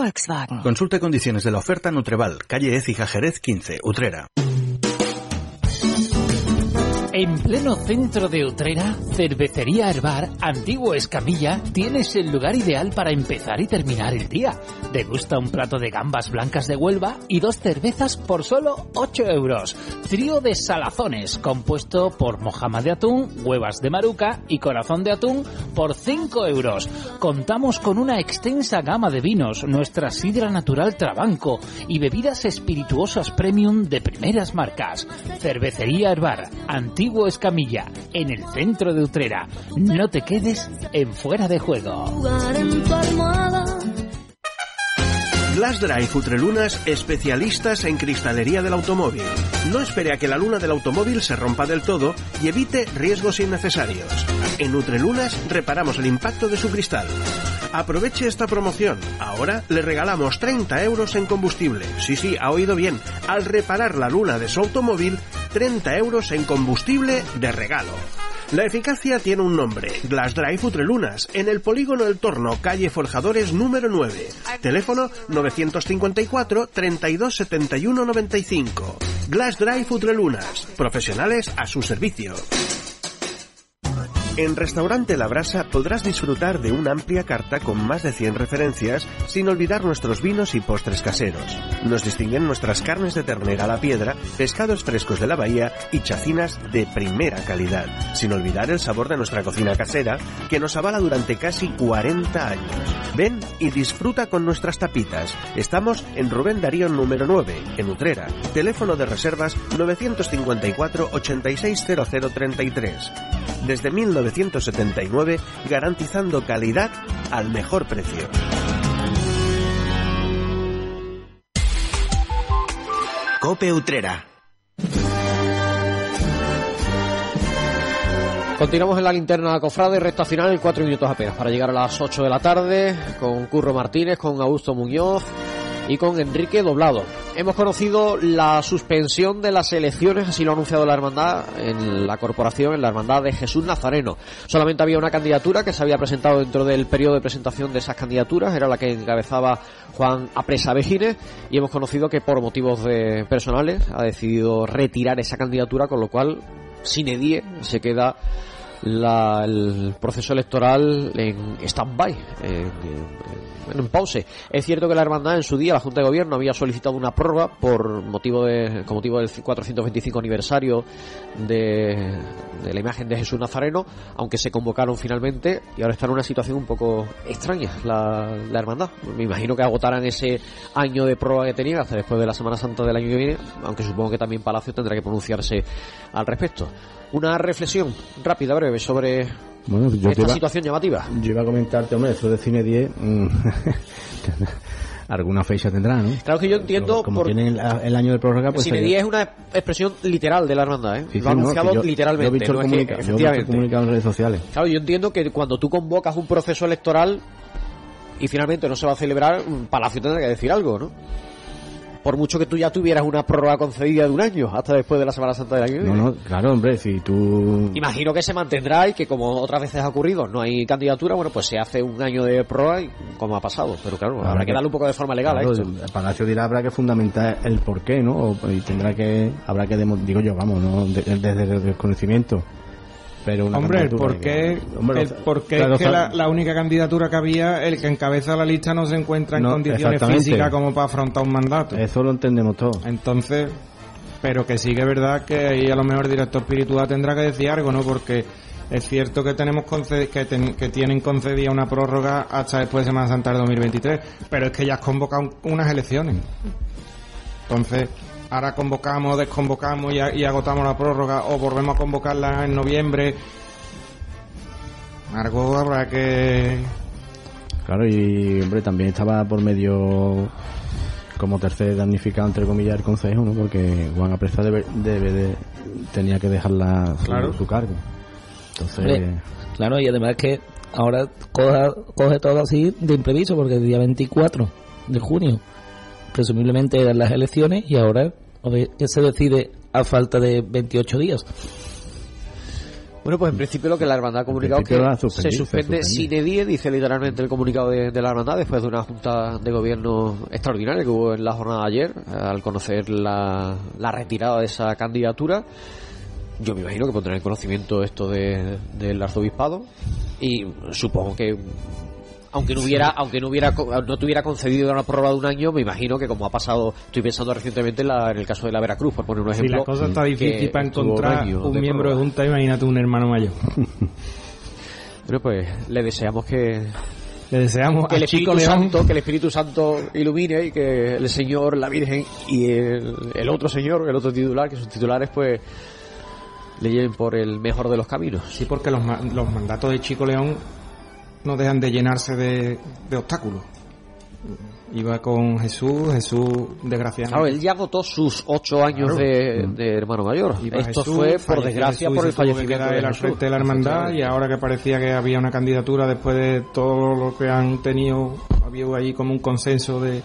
Volkswagen. Consulte condiciones de la oferta Nutreval, calle Écija Jerez 15, Utrera. En pleno centro de Utrera, Cervecería Herbar, Antiguo Escamilla, tienes el lugar ideal para empezar y terminar el día. Degusta un plato de gambas blancas de Huelva y dos cervezas por solo 8 euros. Trío de salazones, compuesto por mojama de atún, huevas de maruca y corazón de atún por 5 euros. Contamos con una extensa gama de vinos, nuestra sidra natural Trabanco y bebidas espirituosas premium de primeras marcas. Cervecería Herbar, Antiguo Escamilla, en el centro de Utrera. No te quedes en fuera de juego. Glass Drive Utrelunas, especialistas en cristalería del automóvil. No espere a que la luna del automóvil se rompa del todo y evite riesgos innecesarios. En Utrelunas reparamos el impacto de su cristal. Aproveche esta promoción. Ahora le regalamos 30 euros en combustible. Sí, sí, ha oído bien. Al reparar la luna de su automóvil, 30 euros en combustible de regalo. La eficacia tiene un nombre, Glass Drive Utrelunas, en el polígono del Torno, calle Forjadores número 9. Teléfono 954 32 71 95. Glass Drive Utrelunas, profesionales a su servicio. En Restaurante La Brasa podrás disfrutar de una amplia carta con más de 100 referencias, sin olvidar nuestros vinos y postres caseros. Nos distinguen nuestras carnes de ternera a la piedra, pescados frescos de la bahía y chacinas de primera calidad, sin olvidar el sabor de nuestra cocina casera, que nos avala durante casi 40 años. Ven y disfruta con nuestras tapitas. Estamos en Rubén Darío número 9, en Utrera. Teléfono de reservas 954 860033. Desde 1979 garantizando calidad al mejor precio. Cope Utrera. Continuamos en la linterna cofrade, recta final, en cuatro minutos apenas, para llegar a las 8 de la tarde, con Curro Martínez, con Augusto Muñoz y con Enrique Doblado. Hemos conocido la suspensión de las elecciones, así lo ha anunciado la hermandad en la corporación, en la hermandad de Jesús Nazareno. Solamente había una candidatura que se había presentado dentro del periodo de presentación de esas candidaturas, era la que encabezaba Juan Apresa Vejines, y hemos conocido que por motivos de personales ha decidido retirar esa candidatura, con lo cual, sin edie, se queda la, el proceso electoral en stand-by, pause. Es cierto que la hermandad en su día, la Junta de Gobierno, había solicitado una prórroga por motivo de, con motivo del 425 aniversario de, la imagen de Jesús Nazareno, aunque se convocaron finalmente y ahora está en una situación un poco extraña la, hermandad. Me imagino que agotarán ese año de prórroga que tenían hasta después de la Semana Santa del año que viene, aunque supongo que también Palacio tendrá que pronunciarse al respecto. Una reflexión rápida, breve, sobre bueno, yo esta iba, situación llamativa. Yo iba a comentarte, hombre, eso de Cine 10, mmm, alguna fecha tendrá, ¿no? Claro que yo entiendo... Como por... tienen el, el, año de prórroga, pues... Cine 10 es una expresión literal de la hermandad, ¿eh? Sí, lo ha anunciado no, yo, literalmente. Yo he visto no el, comunica que, yo he visto el comunicado en redes sociales. Claro, yo entiendo que cuando tú convocas un proceso electoral y finalmente no se va a celebrar, Palacio tendrá que decir algo, ¿no? Por mucho que tú ya tuvieras una prórroga concedida de un año hasta después de la Semana Santa del año. No, no, claro, hombre, si tú... Imagino que se mantendrá y que como otras veces ha ocurrido, no hay candidatura, bueno, pues se hace un año de prórroga y como ha pasado, pero claro, habrá, habrá que, que, darle un poco de forma legal claro, a esto. El Palacio dirá, habrá que fundamentar el porqué, ¿no? Y tendrá que, habrá que, digo yo, vamos, ¿no? Desde el desconocimiento. Pero hombre, el por qué, hombre, el por qué claro, es que la, la, única candidatura que había, el que encabeza la lista no se encuentra en no, condiciones físicas como para afrontar un mandato. Eso lo entendemos todos. Entonces, pero que sí que es verdad que ahí a lo mejor el director espiritual tendrá que decir algo, ¿no? Porque es cierto que tenemos que, ten, que tienen concedida una prórroga hasta después de Semana Santa del 2023, pero es que ya has convocado unas elecciones. Entonces, ahora convocamos, desconvocamos y, y, agotamos la prórroga o volvemos a convocarla en noviembre. Algo habrá que... Claro, y hombre, también estaba por medio como tercer damnificado, entre comillas, el consejo, ¿no? Porque Juan Apresa debe, debe de, tenía que dejarla claro. su, cargo. Entonces... Hombre, claro, y además que ahora coja, coge todo así de imprevisto, porque el día 24 de junio presumiblemente eran las elecciones y ahora que se decide a falta de 28 días. Bueno, pues en principio lo que la hermandad ha comunicado que se suspende suspendí. sine die, dice literalmente el comunicado de, de la hermandad después de una junta de gobierno extraordinaria que hubo en la jornada de ayer al conocer la, la retirada de esa candidatura. Yo me imagino que pondrán en conocimiento esto de- del arzobispado y supongo que aunque no hubiera aunque no hubiera no tuviera concedido una prórroga de un año me imagino que como ha pasado estoy pensando recientemente en, la- en el caso de la Veracruz por poner un Si ejemplo la cosa está difícil para un encontrar año un de miembro de junta, imagínate un hermano mayor. Bueno, pues le deseamos que Le deseamos que el a Chico Espíritu León Santo, que el Espíritu Santo ilumine y que el Señor, la Virgen y el, el otro Señor, el otro titular, que sus titulares pues le lleven por el mejor de los caminos. Sí, porque los, los mandatos de Chico León no dejan de llenarse de, de obstáculos. Iba con Jesús, Jesús desgraciadamente. Claro, él ya agotó sus ocho años Claro. de, de hermano mayor. Iba Esto Jesús, fue, por desgracia, Jesús por el que fallecimiento quedar de frente de la hermandad y ahora que parecía que había una candidatura después de todo lo que han tenido, había ahí como un consenso de,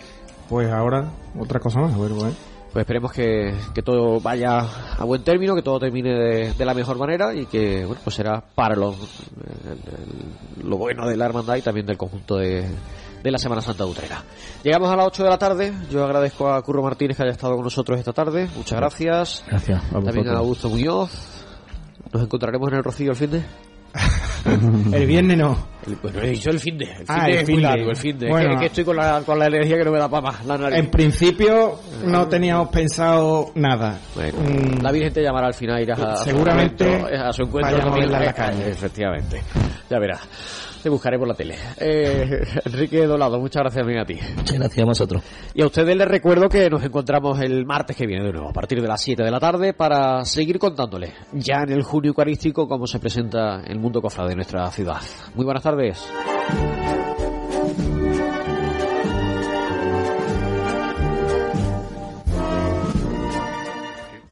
pues ahora otra cosa más. Bueno, bueno. Pues esperemos que, que todo vaya a buen término, que todo termine de, de la mejor manera y que bueno pues será para lo, el- el- lo bueno de la hermandad y también del conjunto de, de la Semana Santa de Utrera. Llegamos a las 8 de la tarde. Yo agradezco a Curro Martínez que haya estado con nosotros esta tarde. Muchas gracias. Gracias a También a. Augusto Muñoz. Nos encontraremos en el Rocío el fin de. El viernes no. El, bueno, he dicho el fin de. El fin Ah, de el es muy fin de. largo, el fin de. Es Bueno. que- es que estoy con la, con la energía que no me da para más. La nariz. En principio no teníamos pensado nada. Mm, La Virgen te llamará al final, irás a, a su Seguramente encuentro, a su encuentro vayamos a también. verla en la calle. Efectivamente. Ya verás. Te buscaré por la tele. Eh, Enrique Dolado, muchas gracias también a ti. Muchas gracias a vosotros. Y a ustedes les recuerdo que nos encontramos el martes que viene de nuevo, a partir de las 7 de la tarde, para seguir contándoles ya en el junio eucarístico cómo se presenta el mundo cofrade de nuestra ciudad. Muy buenas tardes.